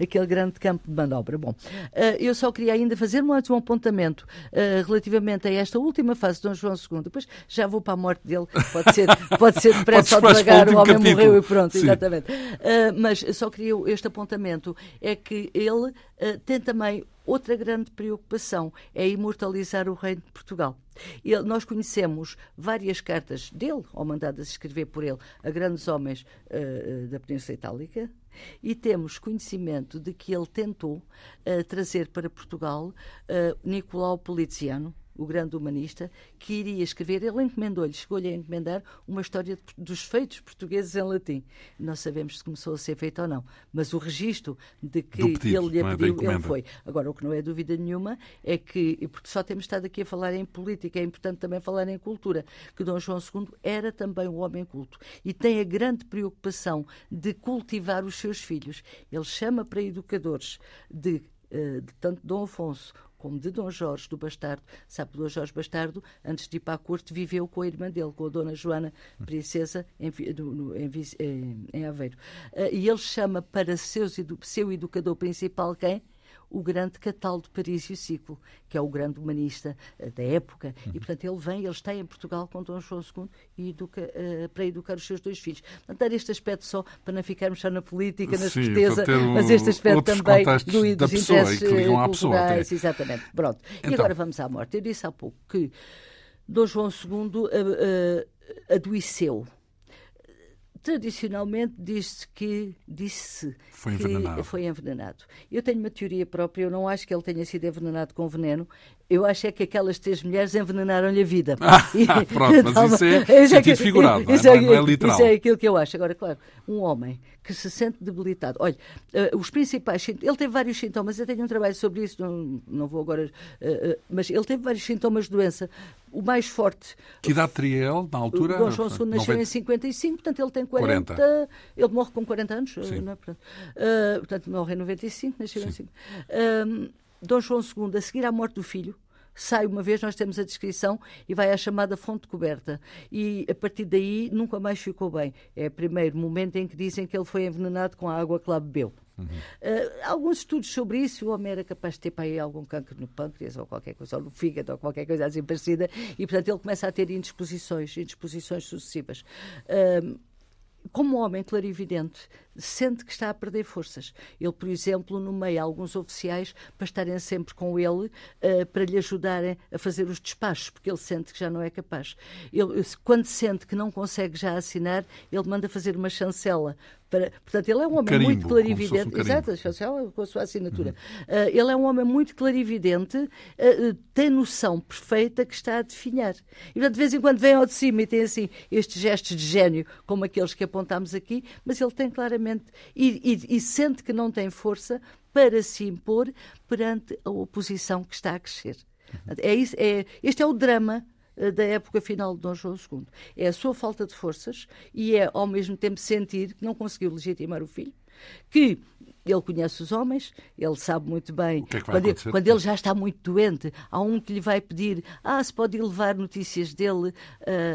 aquele grande campo de manobra. Bom, eh, eu só queria ainda fazer mais um apontamento eh, relativamente a esta última fase de Dom João II. Depois já vou para a morte dele. Pode ser, pode ser depressa ou devagar, o homem capítulo. morreu e pronto, Sim. exatamente. Uh, mas só queria este apontamento, é que ele uh, tem também outra grande preocupação, é imortalizar o reino de Portugal. Ele, nós conhecemos várias cartas dele, ou mandadas escrever por ele, a grandes homens uh, da Península Itálica, e temos conhecimento de que ele tentou uh, trazer para Portugal uh, Nicolau Poliziano, o grande humanista, que iria escrever, ele encomendou-lhe, chegou-lhe a encomendar uma história dos feitos portugueses em latim. Não sabemos se começou a ser feito ou não, mas o registro de que pedido, ele lhe é pediu, ele foi. Agora, o que não é dúvida nenhuma é que, porque só temos estado aqui a falar em política, é importante também falar em cultura, que Dom João II era também um homem culto e tem a grande preocupação de cultivar os seus filhos. Ele chama para educadores de, de tanto Dom Afonso como de Dom Jorge do Bastardo. Sabe que Dom Jorge Bastardo, antes de ir para a corte, viveu com a irmã dele, com a Dona Joana, princesa, em, no, em, em Aveiro. Uh, e ele chama para seus, seu educador principal quem? O grande Cataldo de Paris e o Ciclo, que é o grande humanista uh, da época. Uhum. E, portanto, ele vem, ele está em Portugal com Dom João II e educa, uh, para educar os seus dois filhos. Portanto, dar este aspecto só, para não ficarmos só na política, na certeza, mas este aspecto também do, dos interesses eh, culturais. Exatamente. Pronto. Então, e agora vamos à morte. Eu disse há pouco que Dom João II adoeceu tradicionalmente diz-se que disse foi envenenado. foi envenenado. Eu tenho uma teoria própria, eu não acho que ele tenha sido envenenado com veneno. Eu acho é que aquelas três mulheres envenenaram-lhe a vida. Ah, pronto, mas isso é, isso é sentido figurado, não é? Isso é, não é, literal. Isso é aquilo que eu acho. Agora, claro, um homem que se sente debilitado. Olha, uh, os principais ele teve vários sintomas, eu tenho um trabalho sobre isso, não, não vou agora, uh, uh, mas ele teve vários sintomas de doença. O mais forte. Que idade teria ele na altura? O Dom João II nasceu 90... em 55, portanto ele tem 40. 40. Ele morre com 40 anos, Sim. não é? portanto, morre em 95, nasceu Sim. em 5. Dom João II, a seguir à morte do filho, sai uma vez, nós temos a descrição e vai à chamada fonte coberta. E a partir daí nunca mais ficou bem. É o primeiro momento em que dizem que ele foi envenenado com a água que lá bebeu. Uhum. Uh, alguns estudos sobre isso, o homem era capaz de ter para aí algum cancro no pâncreas ou qualquer coisa, ou no fígado ou qualquer coisa assim parecida, e portanto ele começa a ter indisposições, indisposições sucessivas. Uh, como homem clarividente, sente que está a perder forças. Ele, por exemplo, nomeia alguns oficiais para estarem sempre com ele, uh, para lhe ajudarem a fazer os despachos, porque ele sente que já não é capaz. Ele, quando sente que não consegue já assinar, ele manda fazer uma chancela para, portanto, ele é um homem carimbo, muito clarividente. Um Exato, a chancela com a sua assinatura. Uhum. Uh, ele é um homem muito clarividente, uh, tem noção perfeita que está a definhar. E, portanto, de vez em quando vem ao de cima e tem assim estes gestos de gênio, como aqueles que apontámos aqui, mas ele tem claramente e, e, e sente que não tem força para se impor perante a oposição que está a crescer. É isso, é, este é o drama eh, da época final de Dom João II. É a sua falta de forças e é, ao mesmo tempo, sentir que não conseguiu legitimar o filho, que ele conhece os homens, ele sabe muito bem. Que é que quando, ele, quando, ele, já está muito doente, há um que lhe vai pedir: ah, se pode ir levar notícias dele uh,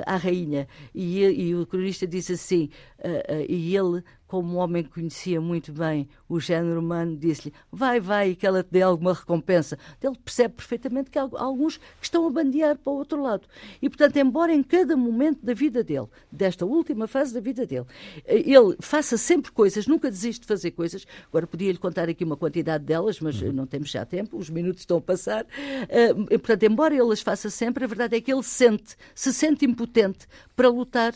à rainha. E, e, o cronista diz assim: uh, uh, e ele como um homem que conhecia muito bem o género humano, disse-lhe: vai, vai, que ela te dê alguma recompensa. Ele percebe perfeitamente que há alguns que estão a bandear para o outro lado. E, portanto, embora em cada momento da vida dele, desta última fase da vida dele, ele faça sempre coisas, nunca desiste de fazer coisas. Agora, podia-lhe contar aqui uma quantidade delas, mas uhum. não temos já tempo, os minutos estão a passar. Uh, portanto, embora ele as faça sempre, a verdade é que ele sente, se sente impotente para lutar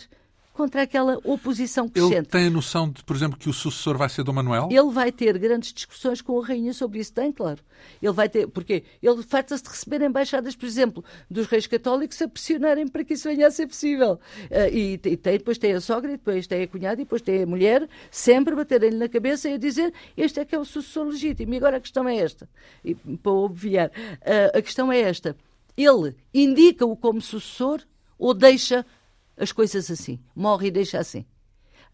contra aquela oposição crescente. Ele tem a noção de, por exemplo, que o sucessor vai ser Dom Manuel? Ele vai ter grandes discussões com a rainha sobre isso, tem, claro. Ele vai ter, porque ele farta-se de receber embaixadas, por exemplo, dos reis católicos a pressionarem para que isso venha a ser possível. Uh, e, e tem, depois tem a sogra, depois tem a cunhada, e depois tem a mulher, sempre baterem-lhe na cabeça e a dizer este é que é o sucessor legítimo. E agora a questão é esta, e, para obviar, uh, a questão é esta. Ele indica-o como sucessor ou deixa as coisas assim, morre e deixa assim.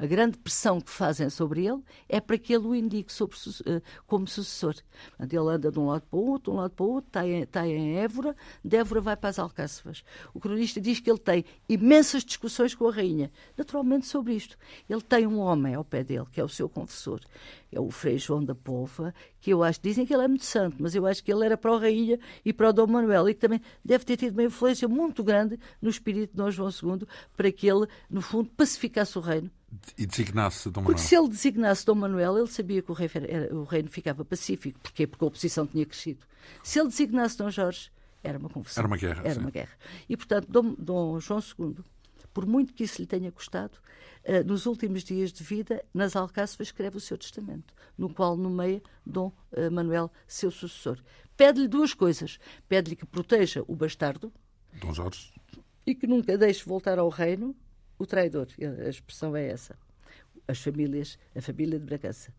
A grande pressão que fazem sobre ele é para que ele o indique sobre, uh, como sucessor. Ele anda de um lado para o outro, de um lado para o outro, está em, está em Évora, de Évora vai para as Alcáçovas. O cronista diz que ele tem imensas discussões com a rainha, naturalmente sobre isto. Ele tem um homem ao pé dele, que é o seu confessor, é o Frei João da Pova, que eu acho, dizem que ele é muito santo, mas eu acho que ele era para a rainha e para o Dom Manuel, e que também deve ter tido uma influência muito grande no espírito de Dom João II, para que ele, no fundo, pacificasse o reino e designasse Dom Manuel. Porque se ele designasse Dom Manuel, ele sabia que o, rei, o reino ficava pacífico. Porquê? Porque a oposição tinha crescido. Se ele designasse Dom Jorge, era uma confusão. Era uma guerra. Era sim. uma guerra. E, portanto, Dom, Dom, João II, por muito que isso lhe tenha custado, uh, nos últimos dias de vida, nas Alcáçovas, escreve o seu testamento, no qual nomeia Dom uh, Manuel seu sucessor. Pede-lhe duas coisas. Pede-lhe que proteja o bastardo. Dom Jorge. E que nunca deixe voltar ao reino o traidor. A expressão é essa. As famílias, a família de Bragança.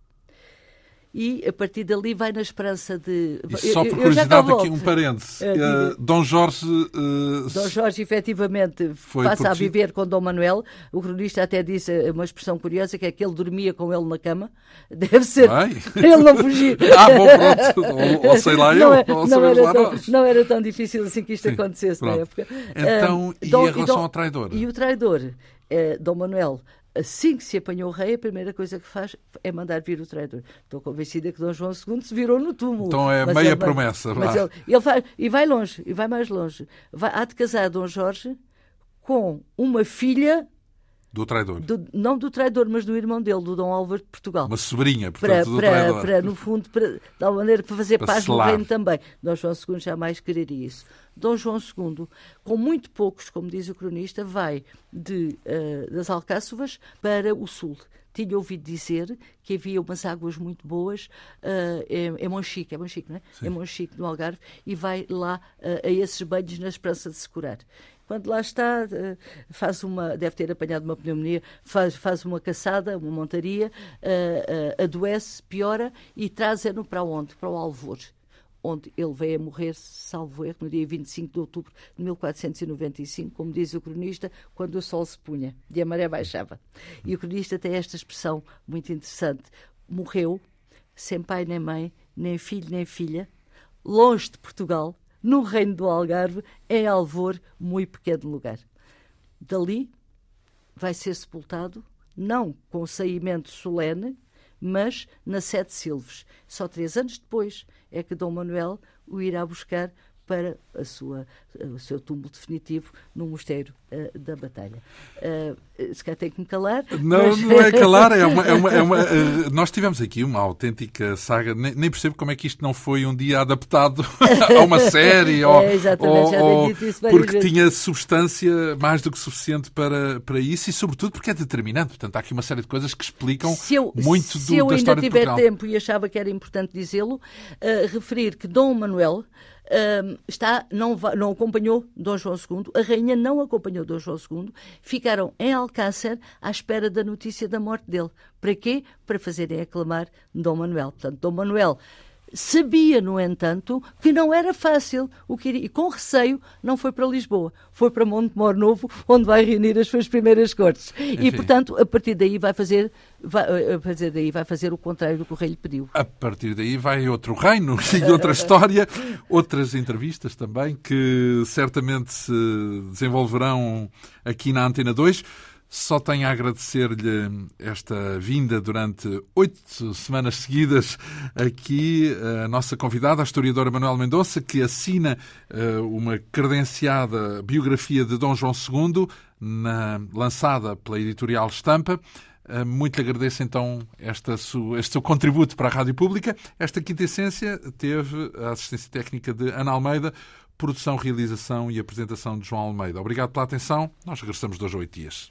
E a partir dali vai na esperança de. E só por curiosidade, aqui um parêntese. Uh, Dom Jorge. Uh, Dom Jorge, efetivamente, passa a viver com Dom Manuel. O cronista até disse uma expressão curiosa que é que ele dormia com ele na cama. Deve ser. Ele não fugir. ah, bom, pronto. Ou, ou sei lá não eu. É, ou não, era lá tão, nós. não era tão difícil assim que isto Sim, acontecesse pronto. na época. Então, Ah, e Dom- em relação Dom- ao traidor? E o traidor, eh, Dom Manuel, assim que se apanhou o rei, a primeira coisa que faz é mandar vir o traidor. Estou convencida que Dom João II se virou no túmulo. Então é meia ele- promessa, Mas ele, ele vai, e vai longe, e vai mais longe. Vai, há de casar Dom Jorge com uma filha, Do traidor. do- não do traidor, mas do irmão dele, do Dom Álvaro de Portugal Uma sobrinha, para, portanto, do para, traidor. para, no fundo, para, de tal maneira para fazer Para paz selar. no reino também. Dom João II jamais quereria isso. Dom João II, com muito poucos, como diz o cronista, vai de, eh, das Alcáçovas para o sul. Tinha ouvido dizer que havia umas águas muito boas eh, em, em Monchique, é Monchique, não é? Em Monchique, no Algarve, e vai lá eh, a esses banhos na esperança de se curar. Quando lá está, eh, faz uma, deve ter apanhado uma pneumonia, faz, faz uma caçada, uma montaria, eh, eh, adoece, piora e trazem-no para onde? Para o Alvor, onde ele veio a morrer, salvo erro, no dia 25 de outubro de 1495, como diz o cronista, quando o sol se punha e a maré baixava. E o cronista tem esta expressão muito interessante: morreu sem pai nem mãe, nem filho nem filha, longe de Portugal, no reino do Algarve, em Alvor, muito pequeno lugar. Dali vai ser sepultado, não com saimento solene, mas na Sete Silves. Só três anos depois é que Dom Manuel o irá buscar para a sua, o seu túmulo definitivo no Mosteiro eh, da Batalha. Uh, se calhar tenho que me calar. Não, mas- não é calar, é uma, é uma- é uma, eh, nós tivemos aqui uma autêntica saga, nem, nem percebo como é que isto não foi um dia adaptado a uma série, ou, É, exatamente, ou- ou- dito isso várias porque vezes. tinha substância mais do que suficiente para, para isso e sobretudo porque é determinante. Portanto, há aqui uma série de coisas que explicam se eu, muito se do, eu da ainda história de tiver Portugal. tempo e achava que era importante dizê-lo, referir que Dom Manuel está, não, não acompanhou Dom João II, a rainha não acompanhou Dom João II, ficaram em Alcácer à espera da notícia da morte dele. Para quê? Para fazerem aclamar Dom Manuel. Portanto, Dom Manuel sabia, no entanto, que não era fácil o que iria, e com receio não foi para Lisboa, foi para Montemor Novo, onde vai reunir as suas primeiras cortes. E, Enfim. portanto, a partir daí vai fazer, vai, a partir daí vai fazer o contrário do que o rei lhe pediu. A partir daí vai outro reino e outra história, outras entrevistas também que certamente se desenvolverão aqui na Antena 2. Só tenho a agradecer-lhe esta vinda durante oito semanas seguidas aqui, a nossa convidada, a historiadora Manuel Mendonça, que assina eh, uma credenciada biografia de Dom João II, na- lançada pela editorial Estampa. Uh, Muito lhe agradeço então esta su- este seu contributo para a Rádio Pública. Esta quinta essência teve a assistência técnica de Ana Almeida, produção, realização e apresentação de João Almeida. Obrigado pela atenção. Nós regressamos dois a oito dias.